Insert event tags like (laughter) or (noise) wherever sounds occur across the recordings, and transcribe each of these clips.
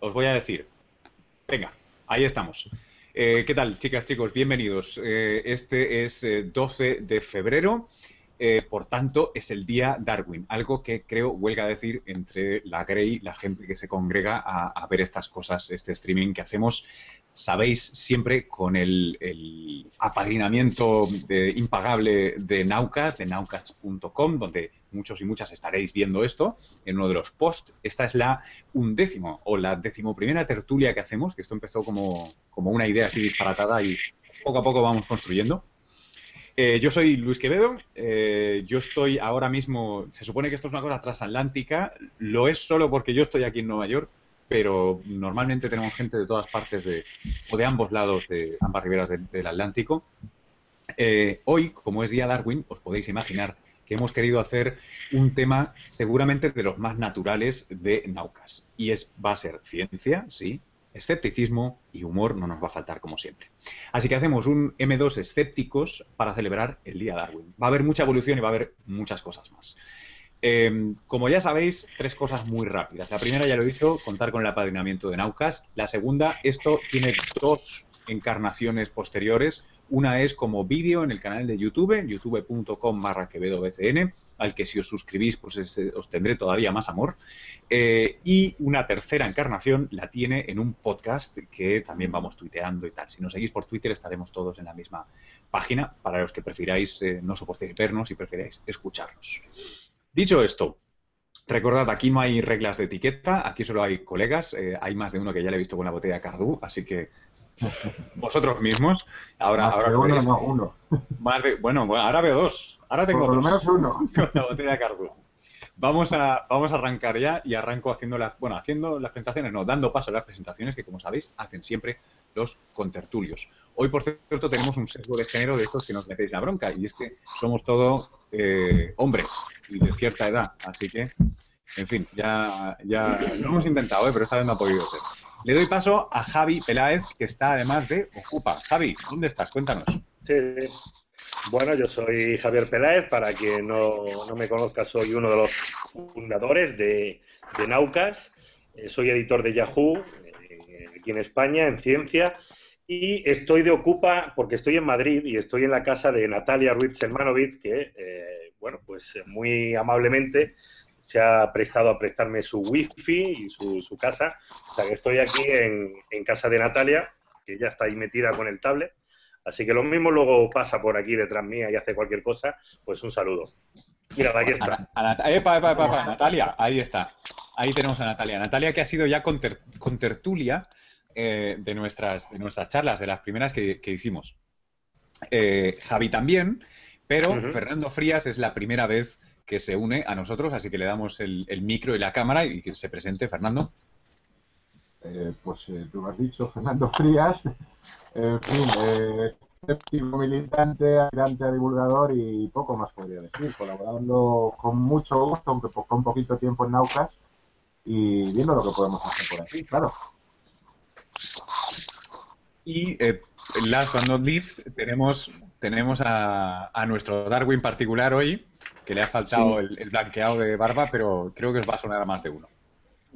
Os voy a decir, venga, ahí estamos. Eh, ¿Qué tal, chicas, chicos? Bienvenidos. Eh, este es 12 eh, de febrero. por tanto, es el día Darwin, algo que creo huelga decir entre la Grey, la gente que se congrega a, ver estas cosas, este streaming que hacemos, sabéis, siempre con el, apadrinamiento impagable de Naucas, de naucas.com, donde muchos y muchas estaréis viendo esto en uno de los posts. Esta es la undécimo o la decimoprimera tertulia que hacemos, que esto empezó como, como una idea así disparatada y poco a poco vamos construyendo. Eh, yo soy Luis Quevedo, eh, yo estoy ahora mismo, se supone que esto es una cosa transatlántica, lo es solo porque yo estoy aquí en Nueva York, pero normalmente tenemos gente de todas partes de, o de ambos lados, de ambas riberas del Atlántico. Eh, hoy, como es Día Darwin, os podéis imaginar que hemos querido hacer un tema seguramente de los más naturales de Naucas. Y es, va a ser ciencia, sí, escepticismo y humor no nos va a faltar como siempre. Así que hacemos un M2 escépticos para celebrar el Día Darwin. Va a haber mucha evolución y va a haber muchas cosas más. Em, como ya sabéis, tres cosas muy rápidas. La primera, ya lo he dicho, contar con el apadrinamiento de Naucas. La segunda, esto tiene dos encarnaciones posteriores. Una es como vídeo en el canal de YouTube, youtube.com barra BCN, al que si os suscribís pues os tendré todavía más amor. Eh, y una tercera encarnación la tiene en un podcast que también vamos tuiteando y tal. Si nos seguís por Twitter estaremos todos en la misma página para los que prefiráis, eh, no soportéis vernos y prefiráis escucharnos. Dicho esto, Recordad, aquí no hay reglas de etiqueta, aquí solo hay colegas. Eh, hay más de uno que ya le he visto con la botella de Cardú, así que (laughs) vosotros mismos. Ahora, ahora uno, Más de, bueno, ahora veo dos. Ahora tengo Por lo menos uno. (laughs) Con la botella de Cardu. Vamos a, vamos a arrancar ya y arranco haciendo las, bueno, haciendo las presentaciones, no, dando paso a las presentaciones que, como sabéis, hacen siempre los contertulios. Hoy, por cierto, tenemos un sesgo de género de estos que nos metéis la bronca, y es que somos todos eh, hombres y de cierta edad, así que, en fin, ya, ya lo hemos intentado, ¿eh? pero esta vez no ha podido ser. Le doy paso a Javi Peláez, que está además de Ocupa. Javi, ¿dónde estás? Cuéntanos. Sí, bueno, yo soy Javier Peláez, para quien no, me conozca, soy uno de los fundadores de, Naucas, eh, soy editor de Yahoo, eh, aquí en España, en ciencia, y estoy de Ocupa porque estoy en Madrid y estoy en la casa de Natalia Ruiz Selmanovic, que, eh, bueno, pues muy amablemente se ha prestado a prestarme su wifi y su, casa. O sea que estoy aquí en, casa de Natalia, que ya está ahí metida con el tablet. Así que lo mismo luego pasa por aquí detrás mía y hace cualquier cosa, pues un saludo. Mira, aquí está. Natalia, ahí está. Ahí tenemos a Natalia. Natalia que ha sido ya con, tertulia eh, de, nuestras, de nuestras charlas, de las primeras que, hicimos. Eh, Javi también, pero Fernando Frías es la primera vez que se une a nosotros, así que le damos el, micro y la cámara y que se presente, Fernando. Eh, pues eh, tú has dicho, Fernando Frías, en fin, eh, militante, aspirante divulgador y poco más podría decir, colaborando con mucho gusto, aunque con poquito tiempo en Naucas y viendo lo que podemos hacer por aquí, claro. Y eh, last but not least, tenemos, tenemos a, a nuestro Darwin particular hoy, que le ha faltado el, blanqueado de barba, pero creo que os va a sonar a más de uno.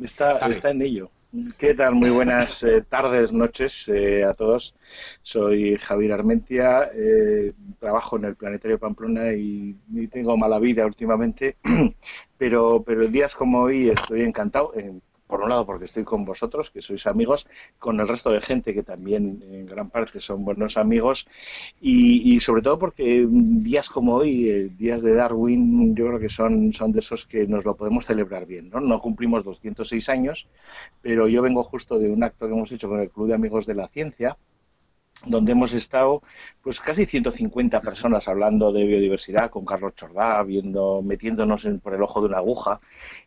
Está, está en ello. ¿Qué tal? Muy buenas eh, tardes, noches eh, a todos. Soy Javier Armentia, eh, trabajo en el Planetario Pamplona y, y, tengo mala vida últimamente, (clears throat) pero, pero días como hoy estoy encantado por un lado porque estoy con vosotros, que sois amigos, con el resto de gente que también en gran parte son buenos amigos, y, sobre todo porque días como hoy, eh, días de Darwin, yo creo que son, son de esos que nos lo podemos celebrar bien. ¿no? no cumplimos 206 años, pero yo vengo justo de un acto que hemos hecho con el Club de Amigos de la Ciencia, donde hemos estado pues casi 150 personas hablando de biodiversidad con Carlos Chordá, viendo, metiéndonos por el ojo de una aguja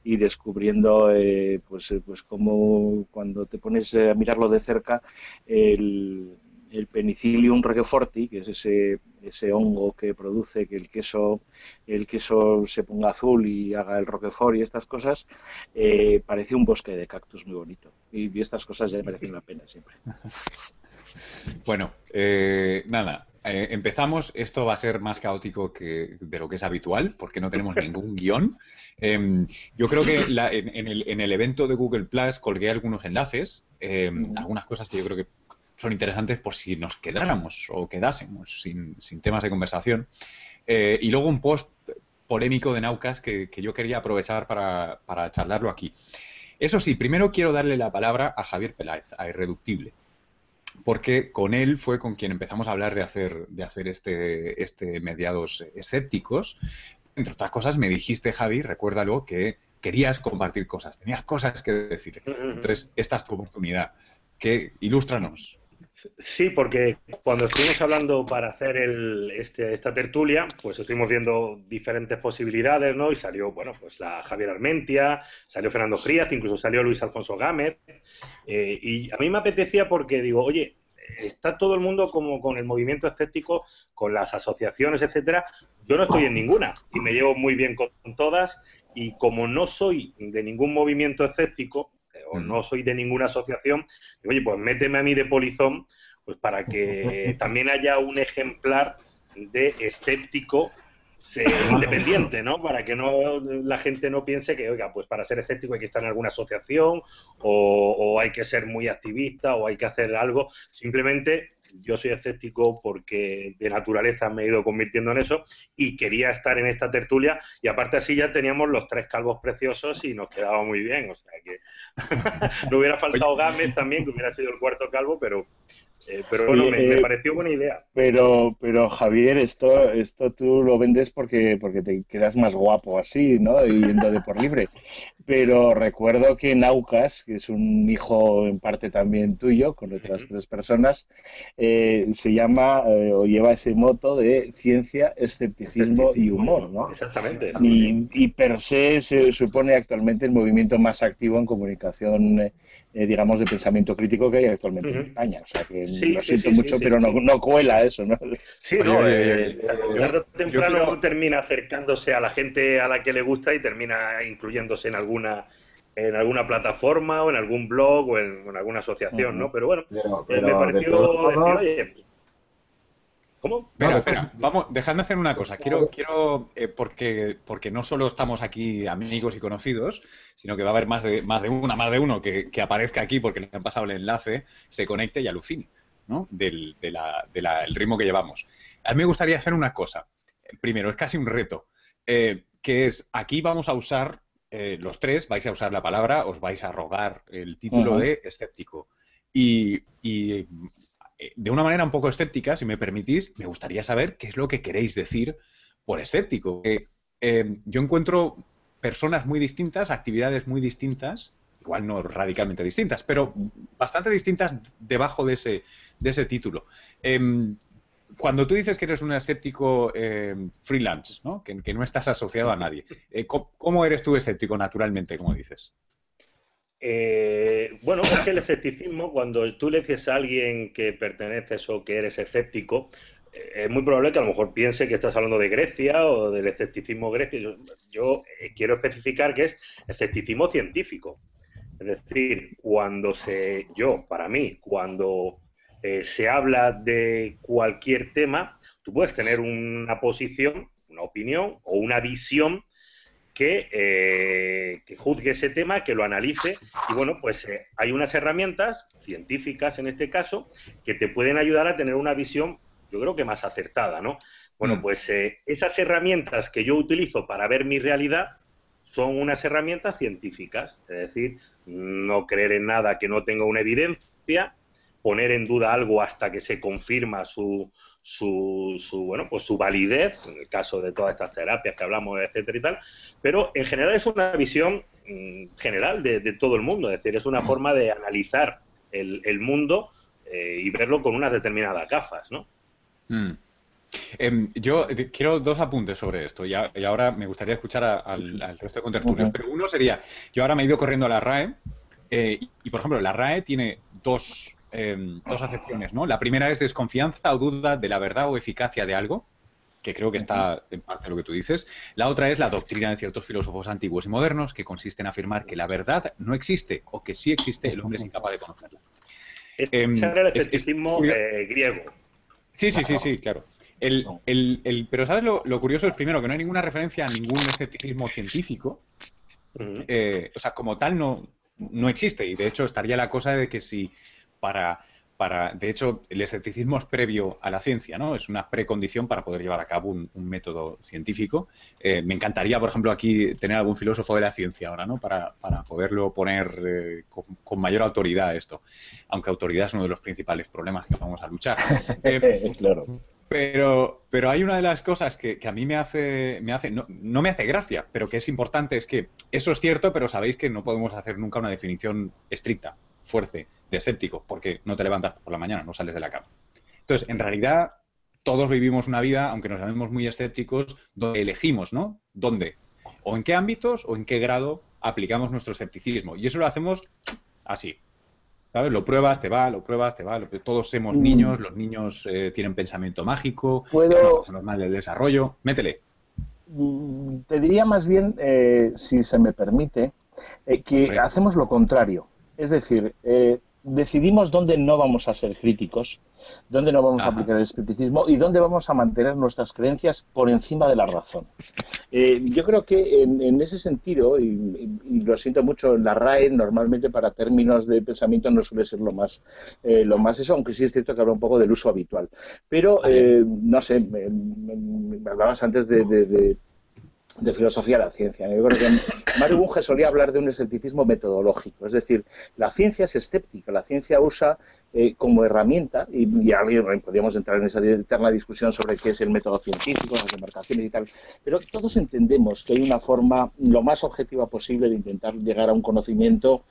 y descubriendo eh, pues, eh, pues cómo cuando te pones a mirarlo de cerca el, el Penicillium roqueforti, que es ese, ese hongo que produce que el queso, el queso se ponga azul y haga el roquefort y estas cosas, eh, parece un bosque de cactus muy bonito. Y, y estas cosas ya merecen la pena siempre. (laughs) Bueno, eh, nada, eh, empezamos. Esto va a ser más caótico que de lo que es habitual, porque no tenemos ningún guion. Em, yo creo que en, el, evento de Google Plus colgué algunos enlaces, em, algunas cosas que yo creo que son interesantes por si nos quedáramos o quedásemos sin, temas de conversación. Eh, y luego un post polémico de Naucas que, yo quería aprovechar para, para charlarlo aquí. Eso sí, primero quiero darle la palabra a Javier Peláez, a Irreductible porque con él fue con quien empezamos a hablar de hacer, de hacer este, este mediados escépticos. Entre otras cosas, me dijiste, Javi, recuérdalo, que querías compartir cosas, tenías cosas que decir. Entonces, esta es tu oportunidad. Que, ilústranos. Sí, porque cuando estuvimos hablando para hacer el, este, esta tertulia, pues estuvimos viendo diferentes posibilidades, ¿no? Y salió, bueno, pues la Javier Armentia, salió Fernando Frías, incluso salió Luis Alfonso Gámez. Eh, y a mí me apetecía porque digo, oye, está todo el mundo como con el movimiento escéptico, con las asociaciones, etcétera. Yo no estoy en ninguna y me llevo muy bien con todas. Y como no soy de ningún movimiento escéptico, o mm. no soy de ninguna asociación, digo, oye, pues méteme a mí de polizón, pues para que (laughs) también haya un ejemplar de escéptico (laughs) independiente, ¿no? Para que no la gente no piense que, oiga, pues para ser escéptico hay que estar en alguna asociación o, o hay que ser muy activista o hay que hacer algo. Simplemente yo soy escéptico porque de naturaleza me he ido convirtiendo en eso y quería estar en esta tertulia y aparte así ya teníamos los tres calvos preciosos y nos quedaba muy bien, o sea que (laughs) no hubiera faltado Gámez también, que hubiera sido el cuarto calvo, pero eh, pero bueno, me, eh, pareció buena idea. Pero, pero Javier, esto, esto tú lo vendes porque, porque te quedas más guapo así, ¿no? Y yendo de por libre. Pero recuerdo que Naucas, que es un hijo en parte también tuyo, con otras tres personas, eh, se llama o lleva ese moto de ciencia, escepticismo y humor, ¿no? Exactamente. Y, y per se se supone actualmente el movimiento más activo en comunicación eh, digamos, de pensamiento crítico que hay actualmente en España. O sea que lo siento mucho, pero no, no, cuela eso, ¿no? Sí, no, eh, tarde o temprano termina acercándose a la gente a la que le gusta y termina incluyéndose en alguna en alguna plataforma o en algún blog o en, alguna asociación, ¿no? Pero bueno, eh, me pareció ¿Cómo? Espera, espera, vamos, dejadme hacer una cosa. Quiero, quiero eh, porque, porque no solo estamos aquí amigos y conocidos, sino que va a haber más de, más de una, más de uno que, aparezca aquí porque le han pasado el enlace, se conecte y alucine, ¿no? Del, ritmo que llevamos. A mí me gustaría hacer una cosa. Primero, es casi un reto, eh, que es, aquí vamos a usar, eh, los tres vais a usar la palabra, os vais a rogar el título de escéptico. Y, y eh, de una manera un poco escéptica, si me permitís, me gustaría saber qué es lo que queréis decir por escéptico. Eh, yo encuentro personas muy distintas, actividades muy distintas, igual no radicalmente distintas, pero bastante distintas debajo de ese, de ese título. Cuando tú dices que eres un escéptico em, freelance, ¿no? Que, no estás asociado a nadie, eh, ¿cómo eres tú escéptico naturalmente, como dices? Eh, bueno, es que el escepticismo, cuando tú le dices a alguien que perteneces o que eres escéptico, eh, es muy probable que a lo mejor piense que estás hablando de Grecia o del escepticismo grecio. Yo, eh, quiero especificar que es escepticismo científico. Es decir, cuando se, yo, para mí, cuando se habla de cualquier tema, tú puedes tener una posición, una opinión o una visión eh, que, juzgue ese tema, que lo analice. Y bueno, pues eh, hay unas herramientas científicas en este caso que te pueden ayudar a tener una visión, yo creo que más acertada, ¿no? Bueno, mm. pues eh, esas herramientas que yo utilizo para ver mi realidad son unas herramientas científicas, es decir, no creer en nada que no tenga una evidencia, poner en duda algo hasta que se confirma su, su, bueno, pues su validez, en el caso de todas estas terapias que hablamos, etcétera y tal, pero en general es una visión mm, general de, todo el mundo, es decir, es una forma de analizar el, mundo eh, y verlo con unas determinadas gafas, ¿no? Mm. Em, yo quiero dos apuntes sobre esto y, ahora me gustaría escuchar al, resto de contertulios, pero uno sería, yo ahora me he ido corriendo a la RAE eh, y, por ejemplo, la RAE tiene dos Em, dos acepciones, ¿no? La primera es desconfianza o duda de la verdad o eficacia de algo, que creo que está en parte lo que tú dices. La otra es la doctrina de ciertos filósofos antiguos y modernos, que consiste en afirmar que la verdad no existe o que sí existe, el hombre es incapaz de conocerla. Es, em, el escepticismo eh, griego. Sí, sí, sí, sí, claro. El, el, pero ¿sabes lo, curioso? Es primero que no hay ninguna referencia a ningún escepticismo científico. Eh, o sea, como tal no, no existe. Y de hecho estaría la cosa de que si para para, de hecho, el escepticismo es previo a la ciencia, ¿no? Es una precondición para poder llevar a cabo un, método científico. Eh, me encantaría, por ejemplo, aquí tener algún filósofo de la ciencia ahora, ¿no? Para, poderlo poner eh, con, mayor autoridad esto. Aunque autoridad es uno de los principales problemas que vamos a luchar. (laughs) Eh, claro. Pero, pero hay una de las cosas que, a mí me hace, me hace no, no, me hace gracia, pero que es importante, es que eso es cierto, pero sabéis que no podemos hacer nunca una definición estricta fuerte de escéptico, porque no te levantas por la mañana, no sales de la cama. Entonces, en realidad, todos vivimos una vida, aunque nos llamemos muy escépticos, donde elegimos, ¿no? ¿Dónde? O en qué ámbitos o en qué grado aplicamos nuestro escepticismo. Y eso lo hacemos así. ¿Sabes? Lo pruebas, te va, lo pruebas, te va. Todos somos mm. niños, los niños eh, tienen pensamiento mágico, ¿Puedo... es una cosa normal del desarrollo. Métele. Mm, te diría más bien, eh, si se me permite, eh, que hacemos lo contrario. Es decir, eh, decidimos dónde no vamos a ser críticos, dónde no vamos a aplicar el escepticismo y dónde vamos a mantener nuestras creencias por encima de la razón. Eh, yo creo que en, ese sentido, y, lo siento mucho, la RAE normalmente para términos de pensamiento no suele ser lo más, eh, lo más eso, aunque sí es cierto que habla un poco del uso habitual. Pero, no sé, me, hablabas antes de de filosofía de la ciencia. Yo creo que Mario Bunge solía hablar de un escepticismo metodológico, es decir, la ciencia es escéptica, la ciencia usa eh, como herramienta, y, alguien podríamos entrar en esa eterna discusión sobre qué es el método científico, las demarcaciones y tal, pero todos entendemos que hay una forma lo más objetiva posible de intentar llegar a un conocimiento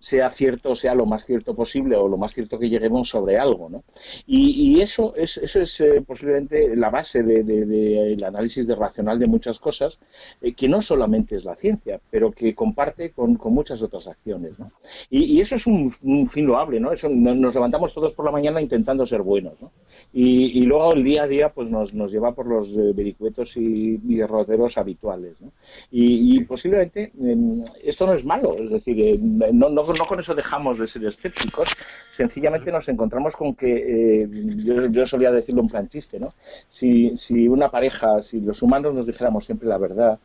sea cierto, sea lo más cierto posible o lo más cierto que lleguemos sobre algo. ¿no? Y, eso es, eso es eh, posiblemente la base del de, análisis de racional de muchas cosas, eh, que no solamente es la ciencia, pero que comparte con, con muchas otras acciones. ¿no? Y, eso es un, fin loable, ¿no? Eso, nos levantamos todos por la mañana intentando ser buenos. ¿no? Y, luego el día a día pues nos, nos lleva por los eh, vericuetos y, y derroteros habituales. ¿no? Y, posiblemente em, esto no es malo, es decir, no, no no con eso dejamos de ser escépticos, sencillamente nos encontramos con que, eh, yo, solía decirlo en plan chiste, ¿no? Si, si una pareja, si los humanos nos dijéramos siempre la verdad,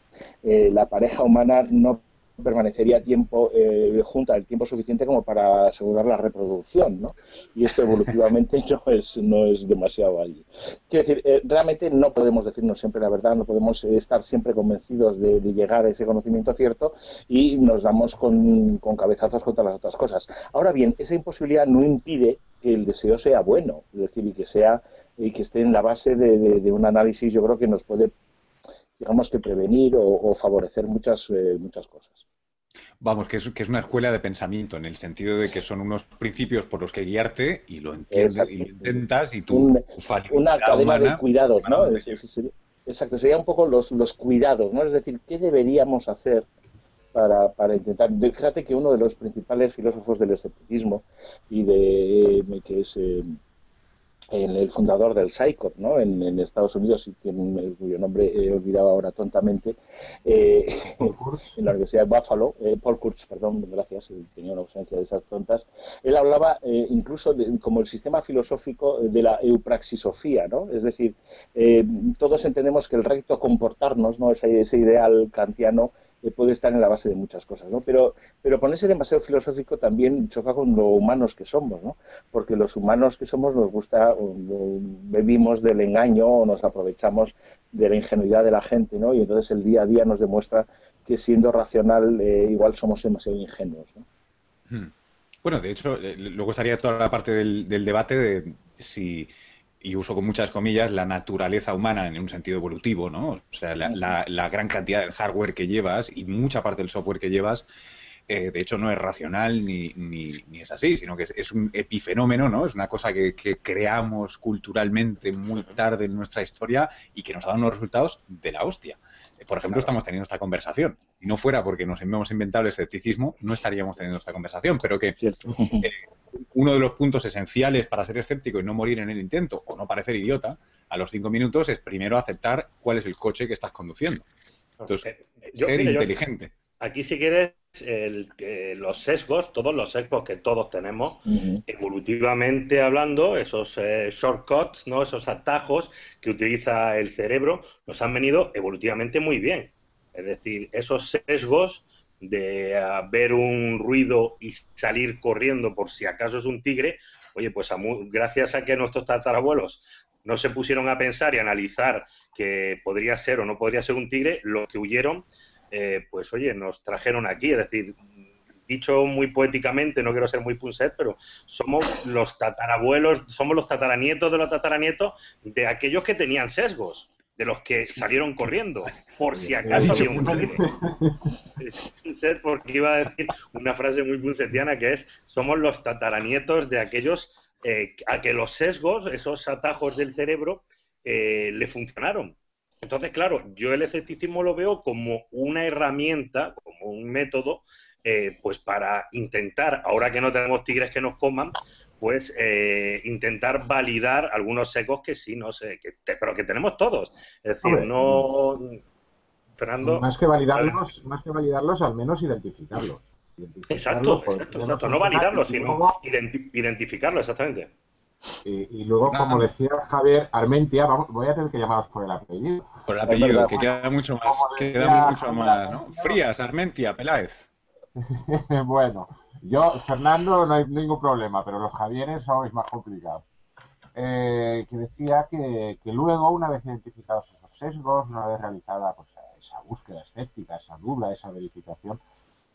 eh, la pareja humana no permanecería tiempo eh, junta el tiempo suficiente como para asegurar la reproducción, ¿no? Y esto evolutivamente (laughs) no es no es demasiado allí. Quiero decir, eh, realmente no podemos decirnos siempre la verdad, no podemos estar siempre convencidos de, llegar a ese conocimiento cierto y nos damos con, cabezazos contra las otras cosas. Ahora bien, esa imposibilidad no impide que el deseo sea bueno, es decir, y que sea y que esté en la base de un análisis, yo creo que nos puede digamos que prevenir o, favorecer muchas, eh, muchas cosas. Vamos, que es, que es una escuela de pensamiento, en el sentido de que son unos principios por los que guiarte y lo entiendes y lo intentas y tú... una cadena de cuidados, ¿no? exacto, sería un poco los, los cuidados, ¿no? Es decir, ¿qué deberíamos hacer para, para, intentar. Fíjate que uno de los principales filósofos del escepticismo y de que es eh, el fundador del SciComm ¿no? en, Estados Unidos, y cuyo nombre he olvidado ahora tontamente, eh, (laughs) en la Universidad de Buffalo, eh, Paul Kurtz, perdón, gracias, tenía una ausencia de esas tontas, él hablaba eh, incluso de, como el sistema filosófico de la eupraxisofía, ¿no? es decir, todos entendemos que el recto comportarnos, ¿no? ese, ese ideal kantiano, puede estar en la base de muchas cosas, ¿no? Pero, pero ponerse demasiado filosófico también choca con lo humanos que somos, ¿no? Porque los humanos que somos nos gusta, o, bebimos del engaño o nos aprovechamos de la ingenuidad de la gente, ¿no? Y entonces el día a día nos demuestra que siendo racional eh, igual somos demasiado ingenuos, ¿no? Hmm. Bueno, de hecho, eh, luego estaría toda la parte del, del debate de si y uso con muchas comillas, la naturaleza humana en un sentido evolutivo, ¿no? O sea, la, la, gran cantidad del hardware que llevas y mucha parte del software que llevas, eh, de hecho, no es racional ni, ni, es así, sino que es, un epifenómeno, ¿no? Es una cosa que, creamos culturalmente muy tarde en nuestra historia y que nos ha dado unos resultados de la hostia. Eh, por ejemplo, estamos teniendo esta conversación. Si no fuera porque nos hemos inventado el escepticismo, no estaríamos teniendo esta conversación, pero que uno de los puntos esenciales para ser escéptico y no morir en el intento o no parecer idiota a los cinco minutos es primero aceptar cuál es el coche que estás conduciendo. Entonces, eh, ser inteligente. aquí si quieres los sesgos, todos los sesgos que todos tenemos, evolutivamente hablando, esos eh, shortcuts, ¿no? esos atajos que utiliza el cerebro, nos han venido evolutivamente muy bien. Es decir, esos sesgos de ver un ruido y salir corriendo por si acaso es un tigre, oye, pues gracias a que nuestros tatarabuelos no se pusieron a pensar y analizar que podría ser o no podría ser un tigre, los que huyeron, eh, pues oye, nos trajeron aquí. Es decir, dicho muy poéticamente, no quiero ser muy punset, pero somos los tatarabuelos, somos los tataranietos de los tataranietos de aquellos que tenían sesgos, de los que salieron corriendo, por si acaso había un tigre. (laughs) porque iba a decir una frase muy punsetiana que es, somos los tataranietos de aquellos eh, a que los sesgos, esos atajos del cerebro, eh, le funcionaron. Entonces, claro, yo el escepticismo lo veo como una herramienta, como un método, eh, pues para intentar, ahora que no tenemos tigres que nos coman, pues intentar validar algunos sesgos que sí, no sé, que pero que tenemos todos. Es decir, no... Fernando... Más que validarlos, más que validarlos, al menos identificarlos. Exacto, exacto, No validarlo, sino identificarlo, exactamente. Y, luego, como decía Javier, Armentia, voy a tener que llamaros por el apellido. Por el apellido, que queda mucho más, queda mucho más, ¿no? Frías, Armentia, Peláez. (laughs) bueno, yo, Fernando, no hay ningún problema, pero los Javieres sois más complicados. Eh, que decía que, que, luego, una vez identificados esos sesgos, una vez realizada pues, esa búsqueda escéptica, esa duda, esa verificación,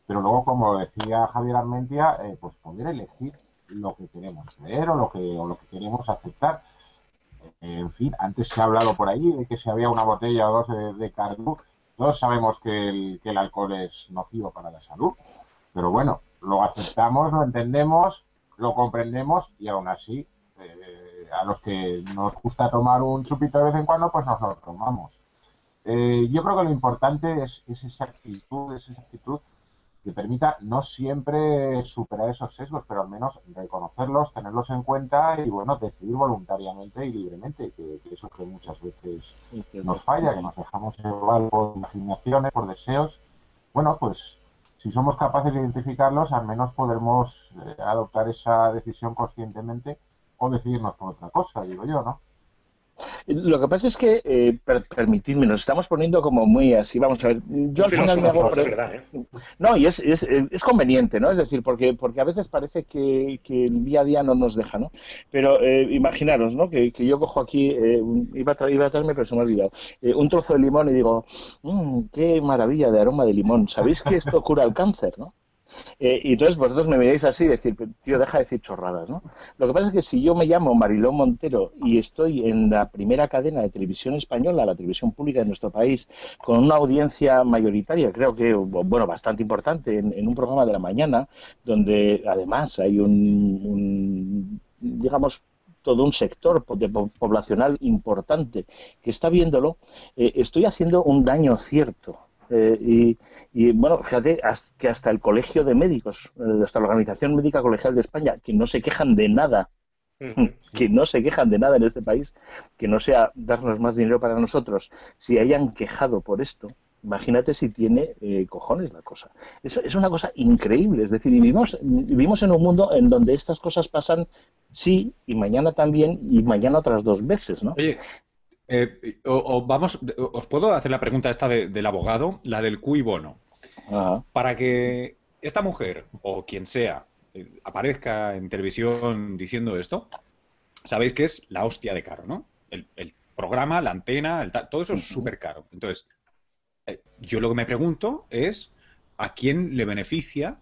pero luego, como decía Javier Armentia, eh, pues poder elegir lo que queremos creer o lo que, o lo que queremos aceptar. Eh, en fin, antes se ha hablado por ahí de que si había una botella o dos de, de todos sabemos que el, que el alcohol es nocivo para la salud, pero bueno, lo aceptamos, lo entendemos, lo comprendemos y aún así eh, a los que nos gusta tomar un chupito de vez en cuando, pues nos lo tomamos. yo creo que lo importante es, es esa actitud, es esa actitud que permita no siempre superar esos sesgos, pero al menos reconocerlos, tenerlos en cuenta y, bueno, decidir voluntariamente y libremente, que, eso que muchas veces nos falla, que nos dejamos llevar por imaginaciones, por deseos. Bueno, pues si somos capaces de identificarlos, al menos podremos eh, adoptar esa decisión conscientemente o decidirnos por otra cosa, digo yo, ¿no? Lo que pasa es que, eh, permitidme, nos estamos poniendo como muy así. Vamos a ver, yo al final me hago. ¿eh? No, y es, es, es, conveniente, ¿no? Es decir, porque, porque a veces parece que, que el día a día no nos deja, ¿no? Pero eh, imaginaros, ¿no? Que, que, yo cojo aquí, eh, iba, a iba a traerme, pero se me ha olvidado, eh, un trozo de limón y digo, mmm, qué maravilla de aroma de limón. ¿Sabéis que esto cura el cáncer, no? Eh, y entonces vosotros me miráis así y decir, tío, deja de decir chorradas, ¿no? Lo que pasa es que si yo me llamo Marilón Montero y estoy en la primera cadena de televisión española, la televisión pública de nuestro país, con una audiencia mayoritaria, creo que, bueno, bastante importante, en, un programa de la mañana, donde además hay un, digamos, todo un sector poblacional importante que está viéndolo, eh, estoy haciendo un daño cierto eh, y, bueno, fíjate que hasta el Colegio de Médicos, eh, hasta la Organización Médica Colegial de España, que no se quejan de nada, (laughs) que no se quejan de nada en este país, que no sea darnos más dinero para nosotros, si hayan quejado por esto, imagínate si tiene eh, cojones la cosa. Eso es una cosa increíble, es decir, vivimos, vivimos en un mundo en donde estas cosas pasan sí y mañana también y mañana otras dos veces, ¿no? Eh, o, vamos, os puedo hacer la pregunta esta del abogado, la del cui bono. Para que esta mujer o quien sea eh, aparezca en televisión diciendo esto, sabéis que es la hostia de caro, ¿no? El, programa, la antena, el todo eso es súper caro. Entonces, eh, yo lo que me pregunto es a quién le beneficia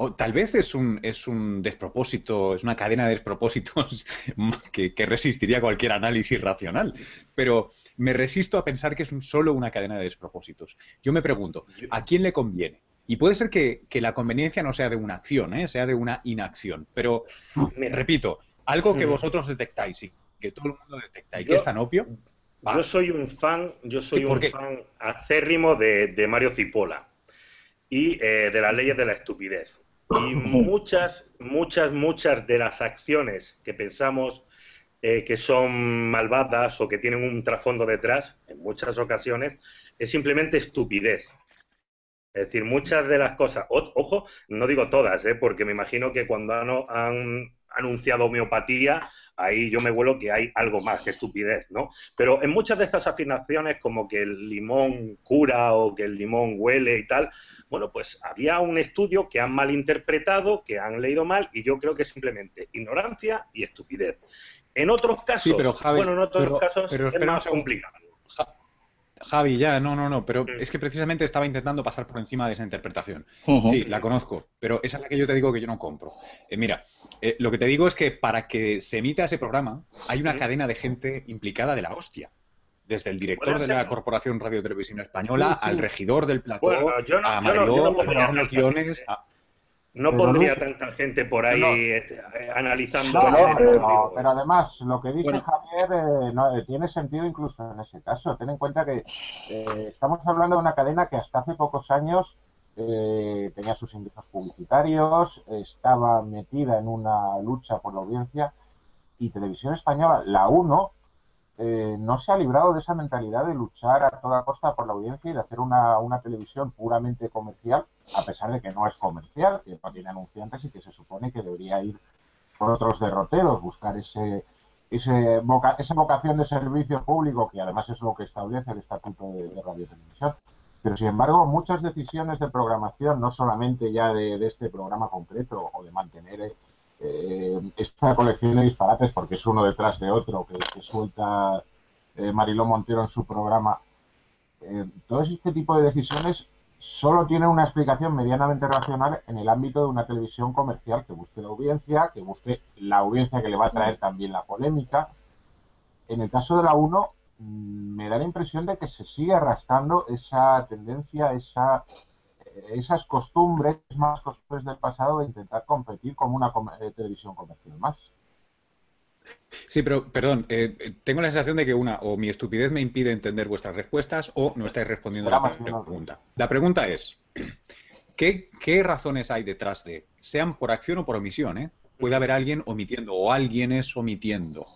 o tal vez es un, es un despropósito, es una cadena de despropósitos (laughs) que, resistiría cualquier análisis racional. Pero me resisto a pensar que es un, solo una cadena de despropósitos. Yo me pregunto, ¿a quién le conviene? Y puede ser que, la conveniencia no sea de una acción, ¿eh? sea de una inacción. Pero, repito, algo que mm. vosotros detectáis y que todo el mundo detecta y que es tan obvio. Yo soy un fan, yo soy un fan acérrimo de, Mario Cipolla y eh, de las leyes de la estupidez. Y muchas, muchas, muchas de las acciones que pensamos eh, que son malvadas o que tienen un trasfondo detrás, en muchas ocasiones, es simplemente estupidez. Es decir, muchas de las cosas, ojo, no digo todas, ¿eh? porque me imagino que cuando han, anunciado homeopatía, ahí yo me vuelo que hay algo más que estupidez, ¿no? Pero en muchas de estas afirmaciones, como que el limón cura o que el limón huele y tal, bueno, pues había un estudio que han malinterpretado, que han leído mal, y yo creo que simplemente ignorancia y estupidez. En otros casos, bueno, en otros casos es más complicado. Javi, ya, no, no, no, pero es que precisamente estaba intentando pasar por encima de esa interpretación. Sí, la conozco, pero esa es la que yo te digo que yo no compro. Eh, mira, eh, lo que te digo es que para que se emita ese programa hay una cadena de gente implicada de la hostia. Desde el director de la Corporación Radio Televisión Española al regidor del plató, a Mario, a los guiones, a... No pondría tanta gente por ahí este, analizando. pero, además, lo que dice Javier eh, eh, tiene sentido incluso en ese caso. Ten en cuenta que eh, estamos hablando de una cadena que hasta hace pocos años tenía sus ingresos publicitarios, estaba metida en una lucha por la audiencia y Televisión Española, la 1, eh, no se ha librado de esa mentalidad de luchar a toda costa por la audiencia y de hacer una, una, televisión puramente comercial, a pesar de que no es comercial, que no tiene anunciantes y que se supone que debería ir por otros derroteros, buscar ese, ese esa vocación de servicio público, que además es lo que establece el Estatuto de, Radio Televisión. Pero, sin embargo, muchas decisiones de programación, no solamente ya de, de este programa concreto o de mantener eh, esta colección de disparates, porque es uno detrás de otro que, suelta eh, Mariló Montero en su programa, eh, todo este tipo de decisiones solo tienen una explicación medianamente racional en el ámbito de una televisión comercial que busque la audiencia, que busque la audiencia que le va a traer también la polémica. En el caso de la 1, mm, me da la impresión de que se sigue arrastrando esa tendencia, esa esas costumbres, más costumbres del pasado de intentar competir como una eh, televisión comercial más. Sí, pero perdón, eh, tengo la sensación de que una, o mi estupidez me impide entender vuestras respuestas, o no estáis respondiendo a la pregunta. La pregunta es, ¿qué, razones hay detrás de, sean por acción o por omisión, eh? puede haber alguien omitiendo o alguien es omitiendo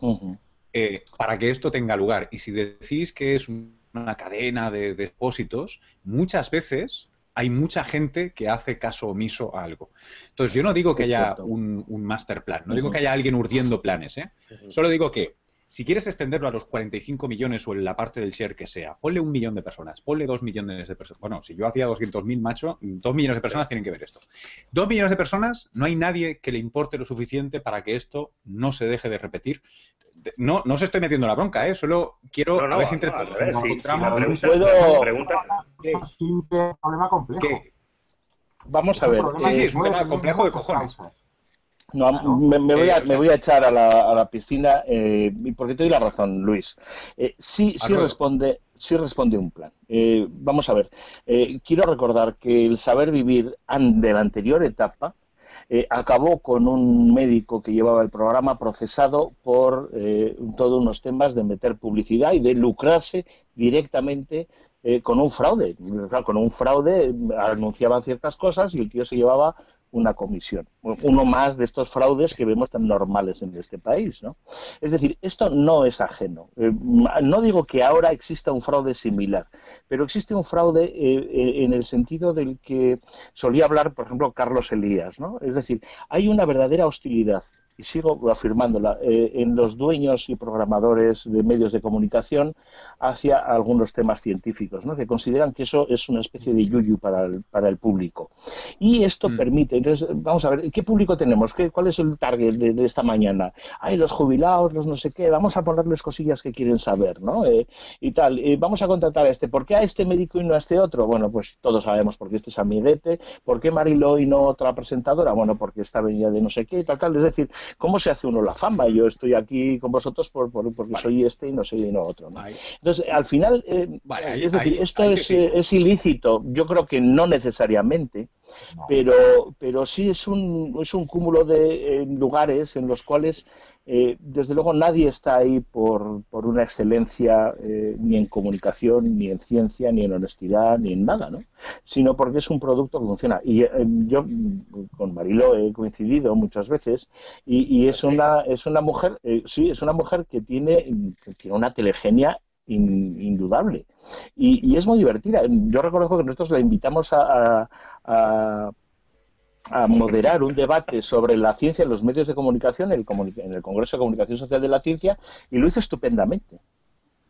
para que esto tenga lugar? Y si decís que es una cadena de depósitos, muchas veces hay mucha gente que hace caso omiso a algo. Entonces, yo no digo que haya un, master plan, no digo que haya alguien urdiendo planes, ¿eh? Solo digo que si quieres extenderlo a los 45 millones o en la parte del share que sea, ponle un millón de personas, ponle dos millones de personas. Bueno, si yo hacía 200.000, macho, dos millones de personas tienen que ver esto. Dos millones de personas, no hay nadie que le importe lo suficiente para que esto no se deje de repetir. No, no se estoy metiendo la bronca, ¿eh? Solo quiero a ver si entre todos simple problema complejo. Vamos a ver. Sí, sí, es un tema complejo de cojones. No, me, voy a, me, voy a, echar a la, a la piscina eh, porque te doy la razón, Luis. Eh, sí, sí responde, sí responde un plan. Eh, vamos a ver. Eh, quiero recordar que el saber vivir de la anterior etapa acabó con un médico que llevaba el programa procesado por todos unos temas de meter publicidad y de lucrarse directamente con un fraude. con un fraude anunciaban ciertas cosas y el tío se llevaba una comisión. Uno más de estos fraudes que vemos tan normales en este país. ¿no? Es decir, esto no es ajeno. Eh, no digo que ahora exista un fraude similar, pero existe un fraude eh, eh, en el sentido del que solía hablar, por ejemplo, Carlos Elías. ¿no? Es decir, hay una verdadera hostilidad y sigo afirmándola, eh, en los dueños y programadores de medios de comunicación hacia algunos temas científicos, ¿no? que consideran que eso es una especie de yuyu para el, para el público. Y esto mm. permite, entonces, vamos a ver, ¿qué público tenemos? ¿Qué, ¿Cuál es el target de, esta mañana? Hay los jubilados, los no sé qué, vamos a ponerles cosillas que quieren saber, ¿no? Eh, y tal, eh, vamos a contratar a este, ¿por qué a este médico y no a este otro? Bueno, pues todos sabemos por qué este es amiguete, ¿por qué Mariló y no otra presentadora? Bueno, porque esta venía de no sé qué y tal, tal, es decir, ¿Cómo se hace uno la fama? Yo estoy aquí con vosotros por, porque soy este y no soy no otro. Entonces, al final, eh, es decir, esto es, eh, es, ilícito. Yo creo que no necesariamente, pero, pero sí es un, es un cúmulo de lugares en los cuales, eh, desde luego, nadie está ahí por, por una excelencia eh, ni en comunicación, ni en ciencia, ni en honestidad, ni en nada, ¿no? sino porque es un producto que funciona. Y eh, yo con Marilo he coincidido muchas veces y, y es, una, es una mujer, sí, es una mujer que tiene, que tiene una telegenia indudable. Y, es muy divertida. Yo reconozco que nosotros la invitamos a, a, moderar un debate sobre la ciencia en los medios de comunicación en el Congreso de Comunicación Social de la Ciencia y lo hizo estupendamente.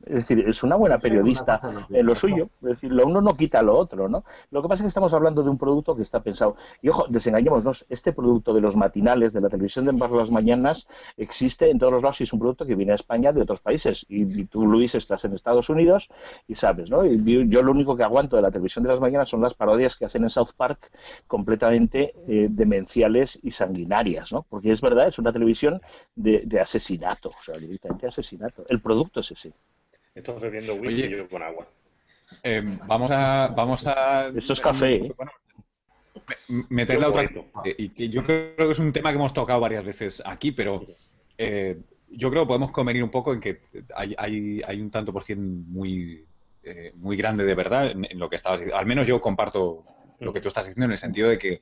Es decir, es una buena periodista en lo suyo. Es decir, lo uno no quita lo otro, ¿no? Lo que pasa es que estamos hablando de un producto que está pensado. Y ojo, desengañémonos, este producto de los matinales, de la televisión de las mañanas, existe en todos los lados y es un producto que viene a España de otros países. Y, tú, Luis, estás en Estados Unidos y sabes, ¿no? Y yo, lo único que aguanto de la televisión de las mañanas son las parodias que hacen en South Park completamente eh, demenciales y sanguinarias, ¿no? Porque es verdad, es una televisión de, de asesinato, o sea, directamente asesinato. El producto es ese. Estoy bebiendo whisky yo con agua. Eh, vamos a. Vamos a Esto es café. ¿eh? meter la otra. Y que yo creo que es un tema que hemos tocado varias veces aquí, pero eh, yo creo que podemos convenir un poco en que hay, hay, hay un tanto por cien muy, eh, muy grande de verdad en, en, lo que estabas diciendo. Al menos yo comparto lo que tú estás diciendo en el sentido de que